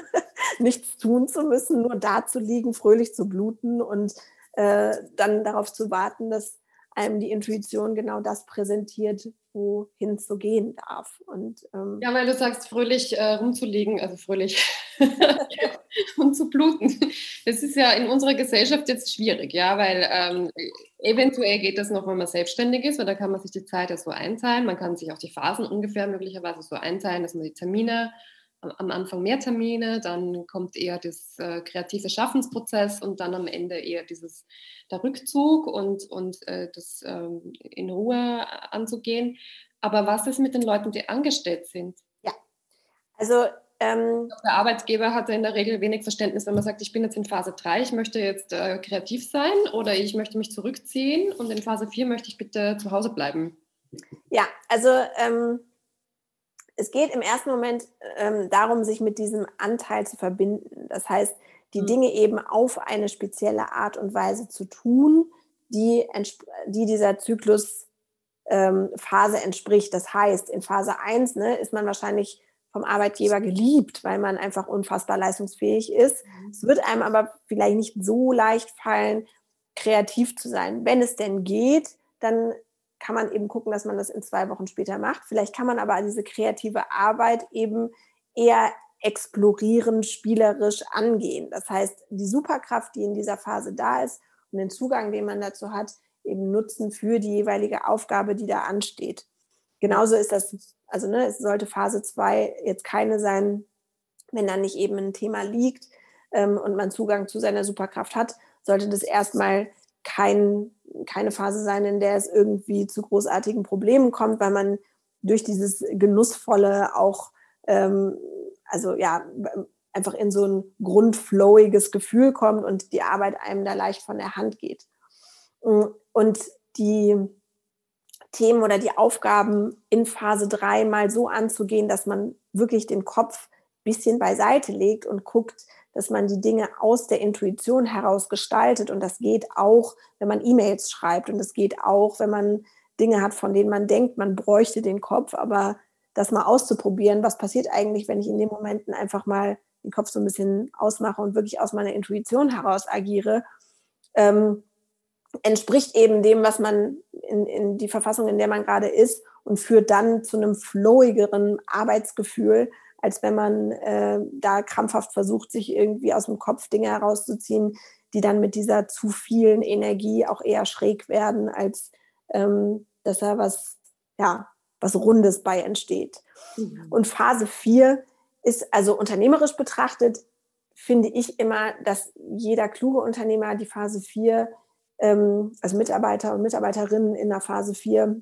nichts tun zu müssen, nur da zu liegen, fröhlich zu bluten und äh, dann darauf zu warten, dass einem die Intuition genau das präsentiert, wohin es so gehen darf. Und, ähm, ja, weil du sagst, fröhlich äh, rumzulegen, also fröhlich und zu bluten. Das ist ja in unserer Gesellschaft jetzt schwierig, ja, weil ähm, eventuell geht das noch, wenn man selbstständig ist, weil da kann man sich die Zeit ja so einteilen. Man kann sich auch die Phasen ungefähr möglicherweise so einteilen, dass man die Termine am Anfang mehr Termine, dann kommt eher das äh, kreative Schaffensprozess und dann am Ende eher dieses der Rückzug und, und äh, das ähm, in Ruhe anzugehen. Aber was ist mit den Leuten, die angestellt sind? Ja, also ähm, der Arbeitgeber hat ja in der Regel wenig Verständnis, wenn man sagt, ich bin jetzt in Phase 3, ich möchte jetzt äh, kreativ sein oder ich möchte mich zurückziehen und in Phase 4 möchte ich bitte zu Hause bleiben. Ja, also ähm, es geht im ersten Moment ähm, darum, sich mit diesem Anteil zu verbinden. Das heißt, die mhm. Dinge eben auf eine spezielle Art und Weise zu tun, die, die dieser Zyklusphase ähm, entspricht. Das heißt, in Phase 1 ne, ist man wahrscheinlich vom Arbeitgeber geliebt, weil man einfach unfassbar leistungsfähig ist. Mhm. Es wird einem aber vielleicht nicht so leicht fallen, kreativ zu sein. Wenn es denn geht, dann kann man eben gucken, dass man das in zwei Wochen später macht. Vielleicht kann man aber diese kreative Arbeit eben eher explorieren, spielerisch angehen. Das heißt, die Superkraft, die in dieser Phase da ist und den Zugang, den man dazu hat, eben nutzen für die jeweilige Aufgabe, die da ansteht. Genauso ist das, also ne, es sollte Phase 2 jetzt keine sein, wenn da nicht eben ein Thema liegt ähm, und man Zugang zu seiner Superkraft hat, sollte das erstmal kein, keine Phase sein, in der es irgendwie zu großartigen Problemen kommt, weil man durch dieses Genussvolle auch, ähm, also ja, einfach in so ein grundflowiges Gefühl kommt und die Arbeit einem da leicht von der Hand geht. Und die Themen oder die Aufgaben in Phase 3 mal so anzugehen, dass man wirklich den Kopf ein bisschen beiseite legt und guckt, dass man die Dinge aus der Intuition heraus gestaltet. Und das geht auch, wenn man E-Mails schreibt. Und das geht auch, wenn man Dinge hat, von denen man denkt, man bräuchte den Kopf. Aber das mal auszuprobieren, was passiert eigentlich, wenn ich in den Momenten einfach mal den Kopf so ein bisschen ausmache und wirklich aus meiner Intuition heraus agiere, ähm, entspricht eben dem, was man in, in die Verfassung, in der man gerade ist und führt dann zu einem flowigeren Arbeitsgefühl, als wenn man äh, da krampfhaft versucht, sich irgendwie aus dem Kopf Dinge herauszuziehen, die dann mit dieser zu vielen Energie auch eher schräg werden, als ähm, dass da was, ja, was Rundes bei entsteht. Mhm. Und Phase 4 ist also unternehmerisch betrachtet, finde ich immer, dass jeder kluge Unternehmer die Phase 4, ähm, also Mitarbeiter und Mitarbeiterinnen in der Phase 4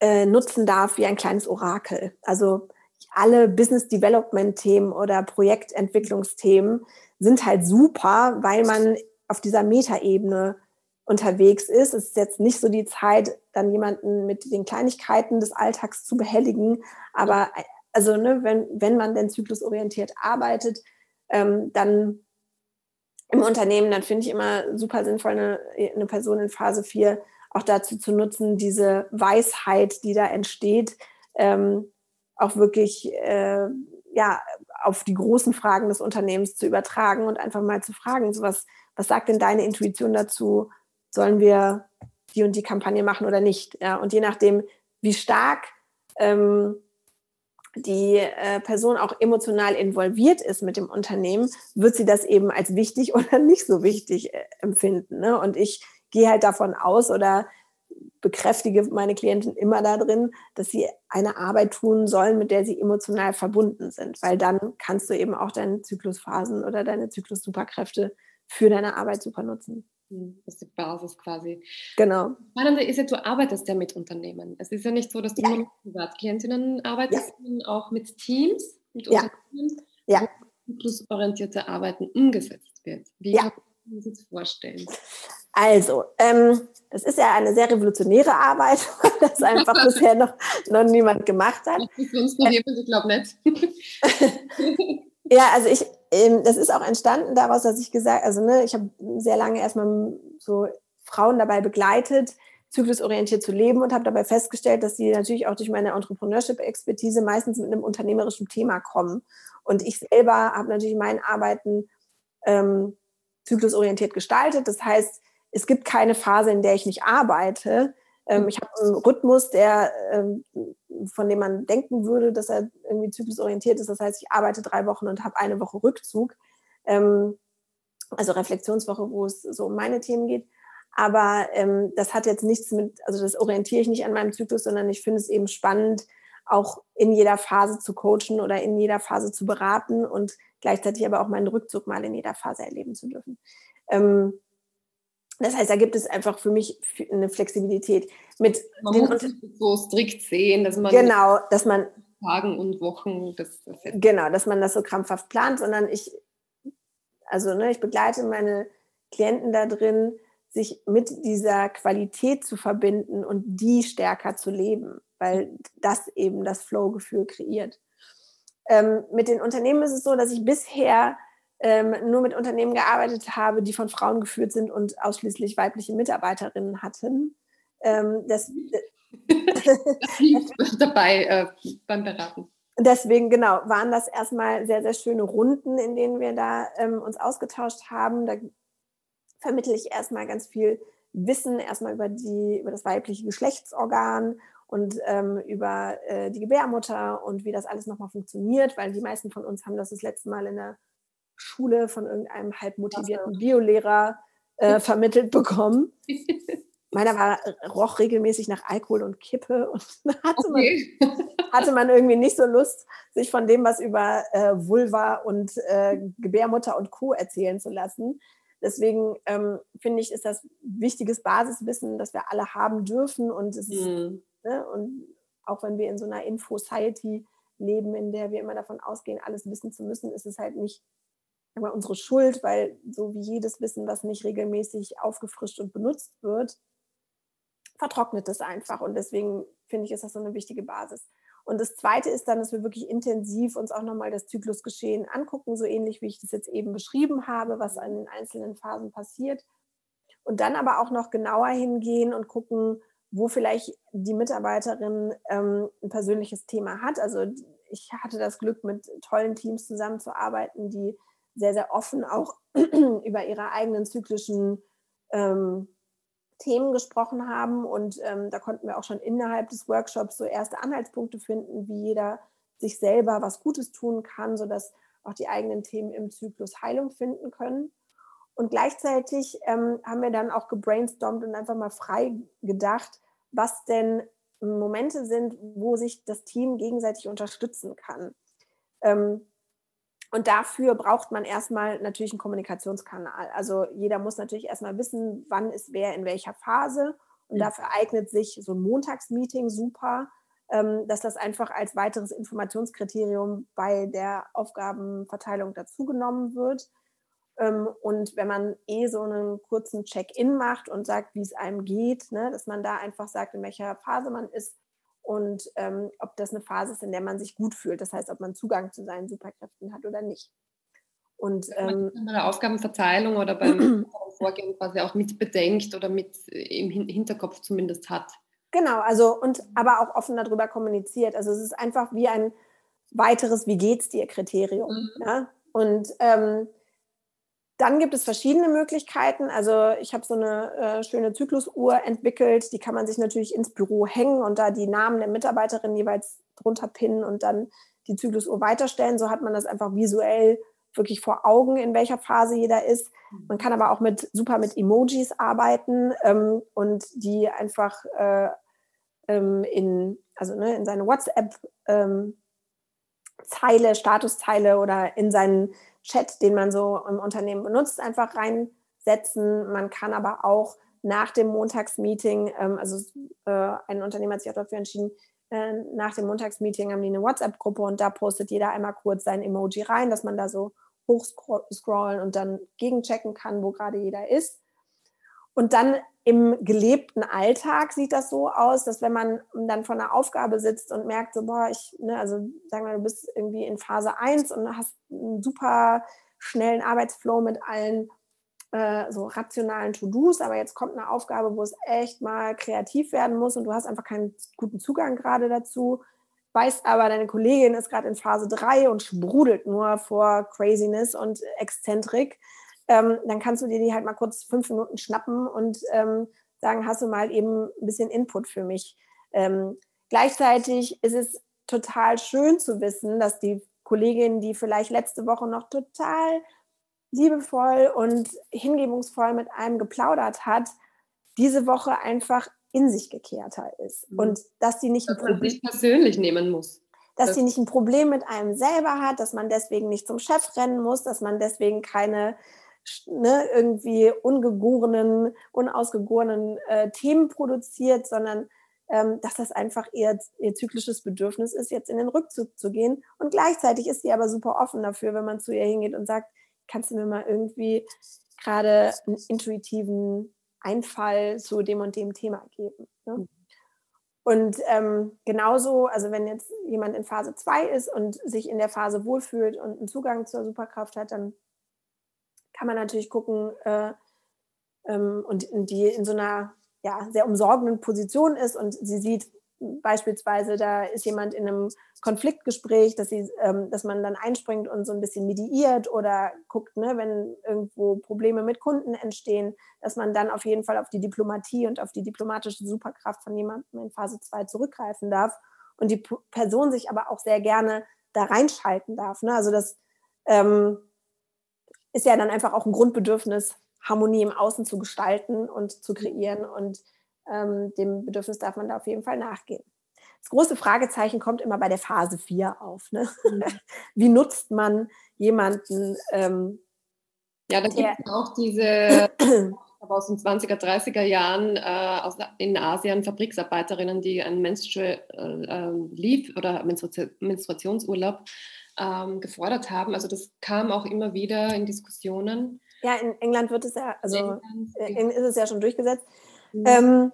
äh, nutzen darf wie ein kleines Orakel. Also alle Business Development Themen oder Projektentwicklungsthemen sind halt super, weil man auf dieser Metaebene unterwegs ist. Es ist jetzt nicht so die Zeit, dann jemanden mit den Kleinigkeiten des Alltags zu behelligen. Aber also, ne, wenn, wenn man denn zyklusorientiert arbeitet, ähm, dann im Unternehmen, dann finde ich immer super sinnvoll, eine, eine Person in Phase 4 auch dazu zu nutzen, diese Weisheit, die da entsteht, ähm, auch wirklich äh, ja, auf die großen Fragen des Unternehmens zu übertragen und einfach mal zu fragen, so was, was sagt denn deine Intuition dazu? Sollen wir die und die Kampagne machen oder nicht? Ja, und je nachdem, wie stark ähm, die äh, Person auch emotional involviert ist mit dem Unternehmen, wird sie das eben als wichtig oder nicht so wichtig äh, empfinden. Ne? Und ich gehe halt davon aus oder bekräftige meine Klienten immer darin, dass sie eine Arbeit tun sollen, mit der sie emotional verbunden sind, weil dann kannst du eben auch deine Zyklusphasen oder deine Zyklus-Superkräfte für deine Arbeit super nutzen. Hm, das ist die Basis quasi. Genau. Spannende ist ja, du arbeitest ja mit Unternehmen. Es ist ja nicht so, dass du ja. nur mit Privatklientinnen arbeitest, ja. sondern auch mit Teams, mit ja. Unternehmen, ja. wo zyklusorientierte Arbeiten umgesetzt wird. Wie ja. kann man sich das vorstellen? Also, ähm, das ist ja eine sehr revolutionäre Arbeit, weil das einfach bisher noch, noch niemand gemacht hat. Sonst ich glaube nicht. ja, also ich, ähm, das ist auch entstanden daraus, dass ich gesagt, also ne, ich habe sehr lange erstmal so Frauen dabei begleitet, zyklusorientiert zu leben und habe dabei festgestellt, dass sie natürlich auch durch meine Entrepreneurship-Expertise meistens mit einem unternehmerischen Thema kommen. Und ich selber habe natürlich mein Arbeiten ähm, zyklusorientiert gestaltet. Das heißt, es gibt keine Phase, in der ich nicht arbeite. Ähm, ich habe einen Rhythmus, der, ähm, von dem man denken würde, dass er irgendwie zyklusorientiert ist. Das heißt, ich arbeite drei Wochen und habe eine Woche Rückzug. Ähm, also Reflexionswoche, wo es so um meine Themen geht. Aber ähm, das hat jetzt nichts mit, also das orientiere ich nicht an meinem Zyklus, sondern ich finde es eben spannend, auch in jeder Phase zu coachen oder in jeder Phase zu beraten und gleichzeitig aber auch meinen Rückzug mal in jeder Phase erleben zu dürfen. Ähm, das heißt, da gibt es einfach für mich eine Flexibilität. Mit man den muss so strikt sehen, dass man genau, dass man Tagen und Wochen das, das genau, dass man das so krampfhaft plant, sondern ich also ne, ich begleite meine Klienten da drin, sich mit dieser Qualität zu verbinden und die stärker zu leben, weil das eben das Flow-Gefühl kreiert. Ähm, mit den Unternehmen ist es so, dass ich bisher ähm, nur mit Unternehmen gearbeitet habe, die von Frauen geführt sind und ausschließlich weibliche Mitarbeiterinnen hatten. Ähm, das, das dabei äh, beim Beraten. Deswegen, genau, waren das erstmal sehr, sehr schöne Runden, in denen wir da ähm, uns ausgetauscht haben. Da vermittle ich erstmal ganz viel Wissen, erstmal über, die, über das weibliche Geschlechtsorgan und ähm, über äh, die Gebärmutter und wie das alles nochmal funktioniert, weil die meisten von uns haben das das letzte Mal in der Schule von irgendeinem halb motivierten Biolehrer äh, vermittelt bekommen. Meiner war, roch regelmäßig nach Alkohol und Kippe und hatte, okay. man, hatte man irgendwie nicht so Lust, sich von dem, was über äh, Vulva und äh, Gebärmutter und Co. erzählen zu lassen. Deswegen ähm, finde ich, ist das wichtiges Basiswissen, das wir alle haben dürfen. Und, es ist, mhm. ne, und auch wenn wir in so einer Info-Society leben, in der wir immer davon ausgehen, alles wissen zu müssen, ist es halt nicht unsere Schuld, weil so wie jedes Wissen, was nicht regelmäßig aufgefrischt und benutzt wird, vertrocknet es einfach. Und deswegen finde ich, ist das so eine wichtige Basis. Und das Zweite ist dann, dass wir wirklich intensiv uns auch nochmal das Zyklusgeschehen angucken, so ähnlich wie ich das jetzt eben beschrieben habe, was an den einzelnen Phasen passiert. Und dann aber auch noch genauer hingehen und gucken, wo vielleicht die Mitarbeiterin ähm, ein persönliches Thema hat. Also ich hatte das Glück, mit tollen Teams zusammenzuarbeiten, die sehr, sehr offen auch über ihre eigenen zyklischen ähm, Themen gesprochen haben. Und ähm, da konnten wir auch schon innerhalb des Workshops so erste Anhaltspunkte finden, wie jeder sich selber was Gutes tun kann, sodass auch die eigenen Themen im Zyklus Heilung finden können. Und gleichzeitig ähm, haben wir dann auch gebrainstormt und einfach mal frei gedacht, was denn Momente sind, wo sich das Team gegenseitig unterstützen kann. Ähm, und dafür braucht man erstmal natürlich einen Kommunikationskanal. Also jeder muss natürlich erstmal wissen, wann ist wer in welcher Phase. Und ja. dafür eignet sich so ein Montagsmeeting super, ähm, dass das einfach als weiteres Informationskriterium bei der Aufgabenverteilung dazugenommen wird. Ähm, und wenn man eh so einen kurzen Check-in macht und sagt, wie es einem geht, ne, dass man da einfach sagt, in welcher Phase man ist, und ähm, ob das eine Phase ist, in der man sich gut fühlt. Das heißt, ob man Zugang zu seinen Superkräften hat oder nicht. Und ähm, bei der Aufgabenverteilung oder beim Vorgehen quasi auch mit bedenkt oder mit im Hinterkopf zumindest hat. Genau, also und aber auch offen darüber kommuniziert. Also es ist einfach wie ein weiteres Wie geht's dir Kriterium. Mhm. Ja? Und ähm, dann gibt es verschiedene Möglichkeiten. Also ich habe so eine äh, schöne Zyklusuhr entwickelt, die kann man sich natürlich ins Büro hängen und da die Namen der Mitarbeiterin jeweils drunter pinnen und dann die Zyklusuhr weiterstellen. So hat man das einfach visuell wirklich vor Augen, in welcher Phase jeder ist. Man kann aber auch mit super mit Emojis arbeiten ähm, und die einfach äh, ähm, in, also ne, in seine WhatsApp ähm, Zeile, Statuszeile oder in seinen Chat, den man so im Unternehmen benutzt, einfach reinsetzen. Man kann aber auch nach dem Montagsmeeting, ähm, also äh, ein Unternehmen hat sich auch dafür entschieden, äh, nach dem Montagsmeeting haben die eine WhatsApp-Gruppe und da postet jeder einmal kurz sein Emoji rein, dass man da so hochscrollen und dann gegenchecken kann, wo gerade jeder ist. Und dann im gelebten Alltag sieht das so aus, dass wenn man dann vor einer Aufgabe sitzt und merkt, so, boah, ich, ne, also sagen wir, du bist irgendwie in Phase 1 und hast einen super schnellen Arbeitsflow mit allen äh, so rationalen To-Dos, aber jetzt kommt eine Aufgabe, wo es echt mal kreativ werden muss und du hast einfach keinen guten Zugang gerade dazu, weißt aber, deine Kollegin ist gerade in Phase 3 und sprudelt nur vor Craziness und Exzentrik ähm, dann kannst du dir die halt mal kurz fünf Minuten schnappen und ähm, sagen, hast du mal eben ein bisschen Input für mich. Ähm, gleichzeitig ist es total schön zu wissen, dass die Kollegin, die vielleicht letzte Woche noch total liebevoll und hingebungsvoll mit einem geplaudert hat, diese Woche einfach in sich gekehrter ist. Mhm. Und dass die nicht dass ein Problem persönlich nehmen muss. Dass das sie nicht ein Problem mit einem selber hat, dass man deswegen nicht zum Chef rennen muss, dass man deswegen keine ne, irgendwie ungegorenen, unausgegorenen äh, Themen produziert, sondern ähm, dass das einfach ihr, ihr zyklisches Bedürfnis ist, jetzt in den Rückzug zu gehen. Und gleichzeitig ist sie aber super offen dafür, wenn man zu ihr hingeht und sagt, kannst du mir mal irgendwie gerade einen intuitiven Einfall zu dem und dem Thema geben. Ne? Mhm. Und ähm, genauso, also wenn jetzt jemand in Phase 2 ist und sich in der Phase wohlfühlt und einen Zugang zur Superkraft hat, dann kann man natürlich gucken äh, ähm, und die in so einer ja, sehr umsorgenden Position ist und sie sieht beispielsweise, da ist jemand in einem Konfliktgespräch, dass, sie, ähm, dass man dann einspringt und so ein bisschen mediiert oder guckt, ne, wenn irgendwo Probleme mit Kunden entstehen, dass man dann auf jeden Fall auf die Diplomatie und auf die diplomatische Superkraft von jemandem in Phase 2 zurückgreifen darf und die Person sich aber auch sehr gerne da reinschalten darf. Ne? Also das ähm, ist ja dann einfach auch ein Grundbedürfnis, Harmonie im Außen zu gestalten und zu kreieren. Und ähm, dem Bedürfnis darf man da auf jeden Fall nachgehen. Das große Fragezeichen kommt immer bei der Phase 4 auf. Ne? Mhm. Wie nutzt man jemanden? Ähm, ja, da gibt es auch diese aus den 20er, 30er Jahren äh, aus, in Asien Fabriksarbeiterinnen, die einen Menstrual äh, Leave oder Menstruationsurlaub ähm, gefordert haben. Also das kam auch immer wieder in Diskussionen. Ja, in England wird es ja, also äh, ist es ja schon durchgesetzt. Mhm. Ähm,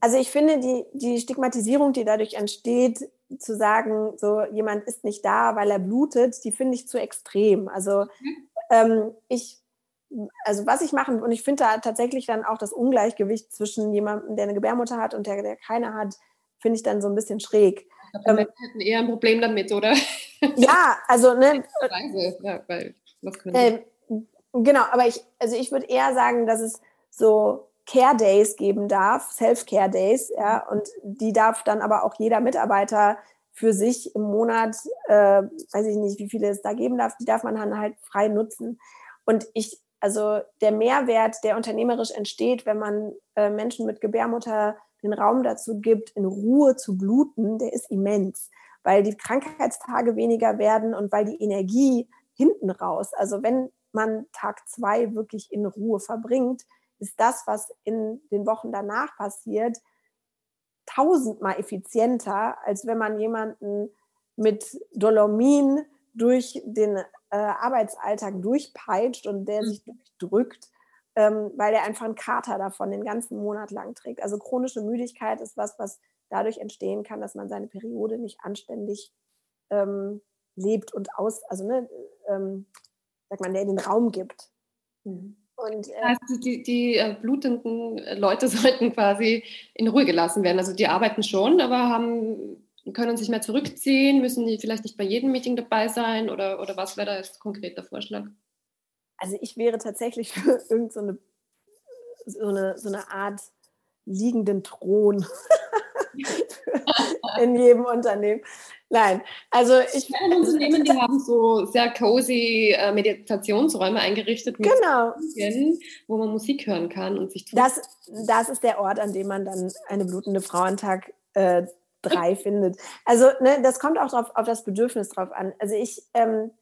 also ich finde die, die Stigmatisierung, die dadurch entsteht, zu sagen, so jemand ist nicht da, weil er blutet, die finde ich zu extrem. Also mhm. ähm, ich, also was ich machen, und ich finde da tatsächlich dann auch das Ungleichgewicht zwischen jemandem, der eine Gebärmutter hat und der, der keine hat, finde ich dann so ein bisschen schräg. Ich glaube, ähm, hätten eher ein Problem damit, oder? Ja, also ne. Ja, weil, was ähm, genau, aber ich, also ich würde eher sagen, dass es so Care Days geben darf, Self-Care Days, ja, und die darf dann aber auch jeder Mitarbeiter für sich im Monat, äh, weiß ich nicht, wie viele es da geben darf, die darf man dann halt frei nutzen. Und ich, also der Mehrwert, der unternehmerisch entsteht, wenn man äh, Menschen mit Gebärmutter den Raum dazu gibt, in Ruhe zu bluten, der ist immens, weil die Krankheitstage weniger werden und weil die Energie hinten raus, also wenn man Tag zwei wirklich in Ruhe verbringt, ist das, was in den Wochen danach passiert, tausendmal effizienter, als wenn man jemanden mit Dolomin durch den äh, Arbeitsalltag durchpeitscht und der mhm. sich durchdrückt ähm, weil er einfach einen Kater davon den ganzen Monat lang trägt. Also chronische Müdigkeit ist was, was dadurch entstehen kann, dass man seine Periode nicht anständig ähm, lebt und aus, also ne, ähm, sagt man, der den Raum gibt. Mhm. Und, äh, also die, die äh, blutenden Leute sollten quasi in Ruhe gelassen werden. Also die arbeiten schon, aber haben, können sich mehr zurückziehen, müssen die vielleicht nicht bei jedem Meeting dabei sein oder, oder was wäre da jetzt konkret der Vorschlag? also ich wäre tatsächlich für irgendeine so, eine, so eine Art liegenden Thron in jedem Unternehmen. Nein, also ich. Viele Unternehmen, die haben so sehr cozy äh, Meditationsräume eingerichtet, mit genau. Musik, wo man Musik hören kann und sich. Das, das ist der Ort, an dem man dann eine blutende Frau an Tag äh, drei findet. Also ne, das kommt auch drauf, auf das Bedürfnis drauf an. Also ich ähm,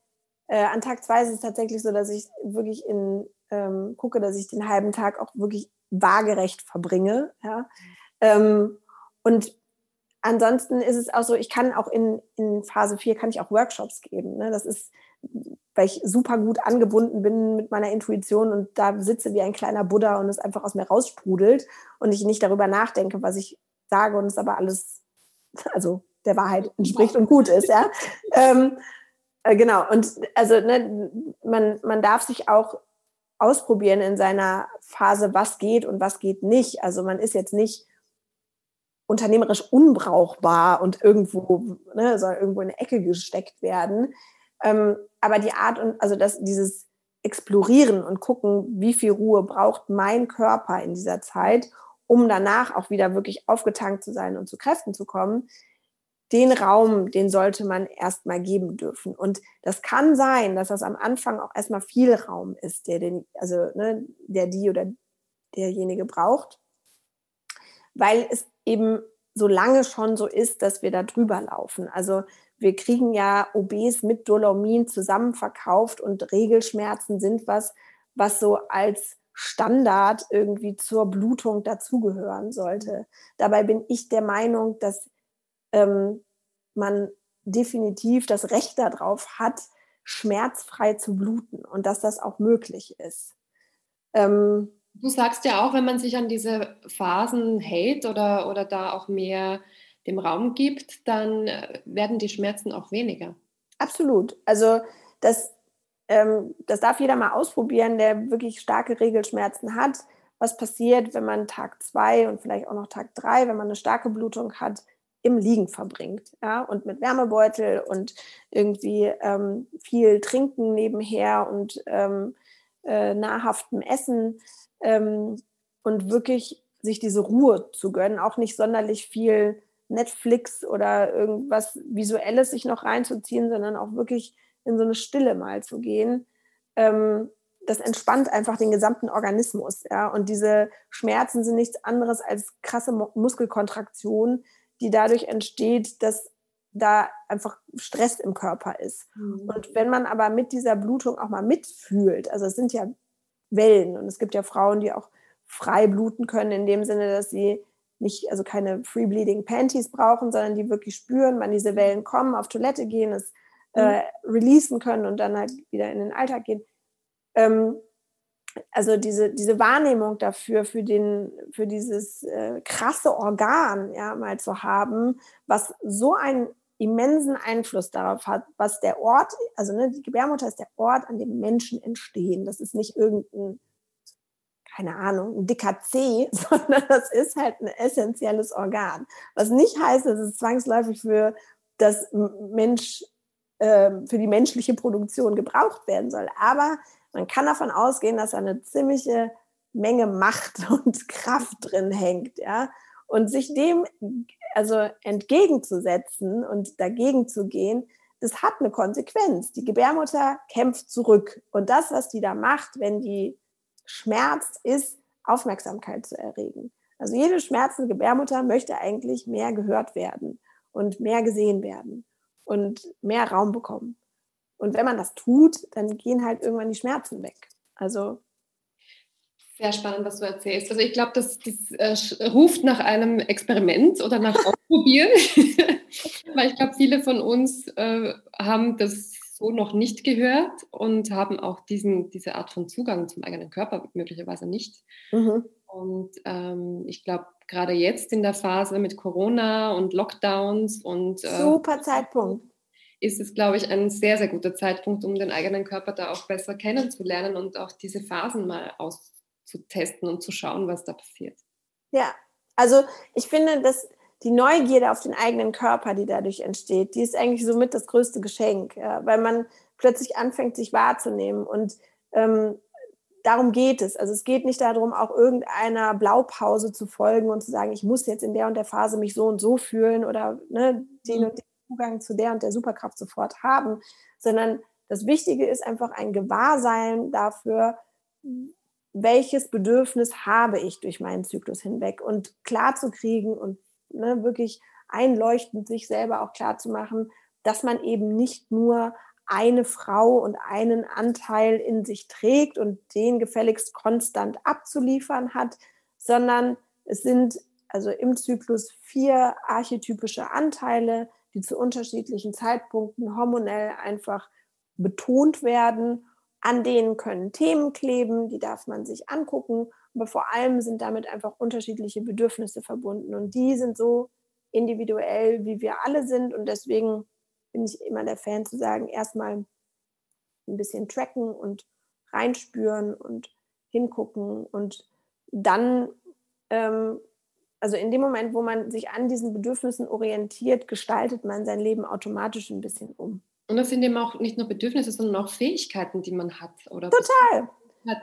äh, an Tag zwei ist es tatsächlich so, dass ich wirklich in ähm, gucke, dass ich den halben Tag auch wirklich waagerecht verbringe. Ja? Ähm, und ansonsten ist es auch so, ich kann auch in, in Phase 4 kann ich auch Workshops geben. Ne? Das ist, weil ich super gut angebunden bin mit meiner Intuition und da sitze wie ein kleiner Buddha und es einfach aus mir raussprudelt und ich nicht darüber nachdenke, was ich sage und es aber alles, also der Wahrheit entspricht und gut ist, ja. ähm, äh, genau, und also ne, man, man darf sich auch ausprobieren in seiner Phase, was geht und was geht nicht. Also man ist jetzt nicht unternehmerisch unbrauchbar und irgendwo, ne, soll irgendwo in eine Ecke gesteckt werden. Ähm, aber die Art und, also das, dieses Explorieren und gucken, wie viel Ruhe braucht mein Körper in dieser Zeit, um danach auch wieder wirklich aufgetankt zu sein und zu Kräften zu kommen, den Raum, den sollte man erstmal geben dürfen. Und das kann sein, dass das am Anfang auch erstmal viel Raum ist, der den, also ne, der die oder derjenige braucht, weil es eben so lange schon so ist, dass wir da drüber laufen. Also wir kriegen ja OBs mit Dolomin zusammen verkauft und Regelschmerzen sind was, was so als Standard irgendwie zur Blutung dazugehören sollte. Dabei bin ich der Meinung, dass ähm, man definitiv das Recht darauf hat, schmerzfrei zu bluten und dass das auch möglich ist. Ähm, du sagst ja auch, wenn man sich an diese Phasen hält oder, oder da auch mehr dem Raum gibt, dann äh, werden die Schmerzen auch weniger. Absolut. Also das, ähm, das darf jeder mal ausprobieren, der wirklich starke Regelschmerzen hat. Was passiert, wenn man Tag zwei und vielleicht auch noch Tag drei, wenn man eine starke Blutung hat, im Liegen verbringt. Ja? Und mit Wärmebeutel und irgendwie ähm, viel Trinken nebenher und ähm, äh, nahrhaftem Essen ähm, und wirklich sich diese Ruhe zu gönnen, auch nicht sonderlich viel Netflix oder irgendwas Visuelles sich noch reinzuziehen, sondern auch wirklich in so eine Stille mal zu gehen. Ähm, das entspannt einfach den gesamten Organismus. Ja? Und diese Schmerzen sind nichts anderes als krasse Muskelkontraktionen, die dadurch entsteht, dass da einfach Stress im Körper ist. Mhm. Und wenn man aber mit dieser Blutung auch mal mitfühlt, also es sind ja Wellen und es gibt ja Frauen, die auch frei bluten können, in dem Sinne, dass sie nicht, also keine Free Bleeding Panties brauchen, sondern die wirklich spüren, wann diese Wellen kommen, auf Toilette gehen, es äh, mhm. releasen können und dann halt wieder in den Alltag gehen. Ähm, also diese, diese Wahrnehmung dafür, für, den, für dieses äh, krasse Organ ja, mal zu haben, was so einen immensen Einfluss darauf hat, was der Ort, also ne, die Gebärmutter ist der Ort, an dem Menschen entstehen. Das ist nicht irgendein, keine Ahnung, ein dicker C, sondern das ist halt ein essentielles Organ. Was nicht heißt, dass es zwangsläufig für das Mensch, äh, für die menschliche Produktion gebraucht werden soll. Aber man kann davon ausgehen, dass da eine ziemliche Menge Macht und Kraft drin hängt, ja. Und sich dem also entgegenzusetzen und dagegen zu gehen, das hat eine Konsequenz. Die Gebärmutter kämpft zurück. Und das, was die da macht, wenn die schmerzt, ist Aufmerksamkeit zu erregen. Also jede schmerzende Gebärmutter möchte eigentlich mehr gehört werden und mehr gesehen werden und mehr Raum bekommen. Und wenn man das tut, dann gehen halt irgendwann die Schmerzen weg. Also sehr spannend, was du erzählst. Also ich glaube, das, das äh, ruft nach einem Experiment oder nach Ausprobieren, weil ich glaube, viele von uns äh, haben das so noch nicht gehört und haben auch diesen, diese Art von Zugang zum eigenen Körper möglicherweise nicht. Mhm. Und ähm, ich glaube, gerade jetzt in der Phase mit Corona und Lockdowns und äh, super Zeitpunkt ist es, glaube ich, ein sehr, sehr guter Zeitpunkt, um den eigenen Körper da auch besser kennenzulernen und auch diese Phasen mal auszutesten und zu schauen, was da passiert. Ja, also ich finde, dass die Neugierde auf den eigenen Körper, die dadurch entsteht, die ist eigentlich somit das größte Geschenk, weil man plötzlich anfängt, sich wahrzunehmen und ähm, darum geht es. Also es geht nicht darum, auch irgendeiner Blaupause zu folgen und zu sagen, ich muss jetzt in der und der Phase mich so und so fühlen oder ne, den mhm. und den Zugang zu der und der Superkraft sofort haben, sondern das Wichtige ist einfach ein Gewahrsein dafür, welches Bedürfnis habe ich durch meinen Zyklus hinweg und klar zu kriegen und ne, wirklich einleuchtend sich selber auch klar zu machen, dass man eben nicht nur eine Frau und einen Anteil in sich trägt und den gefälligst konstant abzuliefern hat, sondern es sind also im Zyklus vier archetypische Anteile, die zu unterschiedlichen Zeitpunkten hormonell einfach betont werden. An denen können Themen kleben, die darf man sich angucken, aber vor allem sind damit einfach unterschiedliche Bedürfnisse verbunden und die sind so individuell, wie wir alle sind und deswegen bin ich immer der Fan zu sagen, erstmal ein bisschen tracken und reinspüren und hingucken und dann, ähm, also in dem Moment, wo man sich an diesen Bedürfnissen orientiert, gestaltet man sein Leben automatisch ein bisschen um. Und das sind eben auch nicht nur Bedürfnisse, sondern auch Fähigkeiten, die man hat. Oder Total.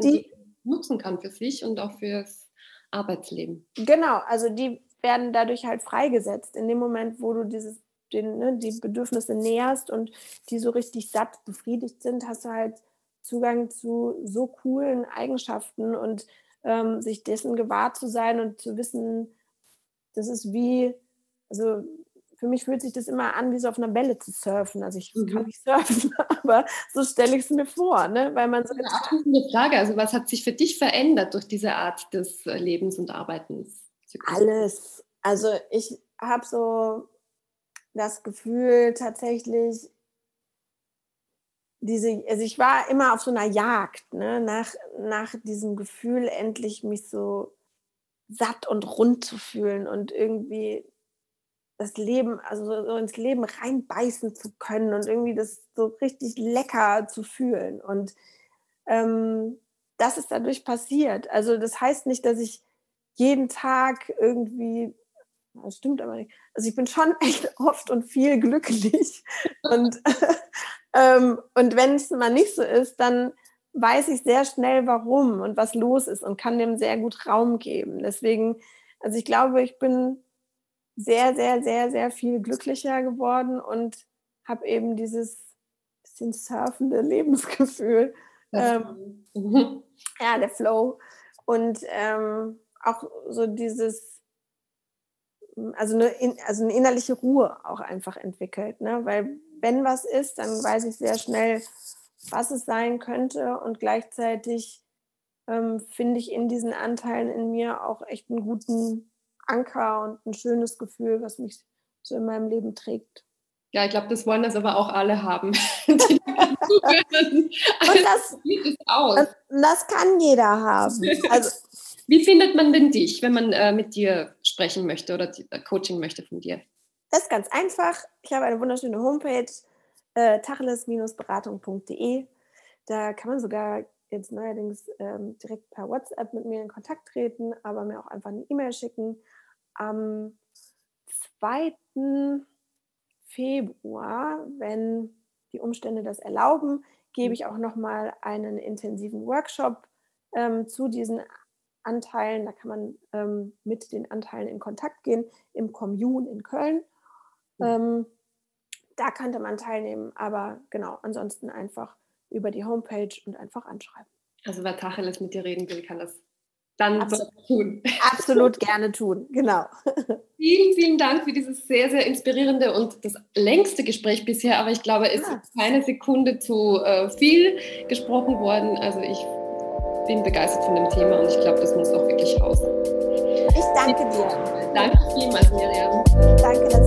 Die, die nutzen kann für sich und auch fürs Arbeitsleben. Genau, also die werden dadurch halt freigesetzt. In dem Moment, wo du dieses den, ne, die Bedürfnisse näherst und die so richtig satt befriedigt sind, hast du halt Zugang zu so coolen Eigenschaften und ähm, sich dessen gewahr zu sein und zu wissen, das ist wie, also für mich fühlt sich das immer an, wie so auf einer Bälle zu surfen. Also ich mhm. kann nicht surfen, aber so stelle ich es mir vor, ne? weil man so eine abschließende Frage. Also was hat sich für dich verändert durch diese Art des äh, Lebens und Arbeitens? Alles. Also ich habe so das Gefühl tatsächlich, diese, also ich war immer auf so einer Jagd, ne, nach, nach diesem Gefühl, endlich mich so satt und rund zu fühlen und irgendwie das Leben, also so ins Leben reinbeißen zu können und irgendwie das so richtig lecker zu fühlen. Und ähm, das ist dadurch passiert. Also das heißt nicht, dass ich jeden Tag irgendwie das stimmt aber nicht. Also ich bin schon echt oft und viel glücklich. und, ähm, und wenn es mal nicht so ist, dann weiß ich sehr schnell, warum und was los ist und kann dem sehr gut Raum geben. Deswegen, also ich glaube, ich bin sehr, sehr, sehr, sehr viel glücklicher geworden und habe eben dieses bisschen surfende Lebensgefühl. Ähm, ja, der Flow. Und ähm, auch so dieses also eine, also eine innerliche Ruhe auch einfach entwickelt. Ne? Weil wenn was ist, dann weiß ich sehr schnell, was es sein könnte und gleichzeitig ähm, finde ich in diesen Anteilen in mir auch echt einen guten Anker und ein schönes Gefühl, was mich so in meinem Leben trägt. Ja, ich glaube, das wollen das aber auch alle haben. und das, das, das, kann jeder haben. Also, Wie findet man denn dich, wenn man äh, mit dir sprechen möchte oder äh, Coaching möchte von dir? Das ist ganz einfach. Ich habe eine wunderschöne Homepage, äh, tacheles-beratung.de. Da kann man sogar jetzt neuerdings ähm, direkt per WhatsApp mit mir in Kontakt treten, aber mir auch einfach eine E-Mail schicken. Am 2. Februar, wenn die Umstände das erlauben, gebe ich auch nochmal einen intensiven Workshop ähm, zu diesen Anteilen. Da kann man ähm, mit den Anteilen in Kontakt gehen im Commune in Köln. Mhm. Ähm, da könnte man teilnehmen, aber genau, ansonsten einfach über die Homepage und einfach anschreiben. Also wer Tacheles mit dir reden will, kann das dann absolut, tun. Absolut gerne tun, genau. Vielen, vielen Dank für dieses sehr, sehr inspirierende und das längste Gespräch bisher, aber ich glaube, es ah. ist keine Sekunde zu äh, viel gesprochen worden. Also ich bin begeistert von dem Thema und ich glaube, das muss auch wirklich raus. Ich danke dir. Danke vielmals, Miriam. Danke, dass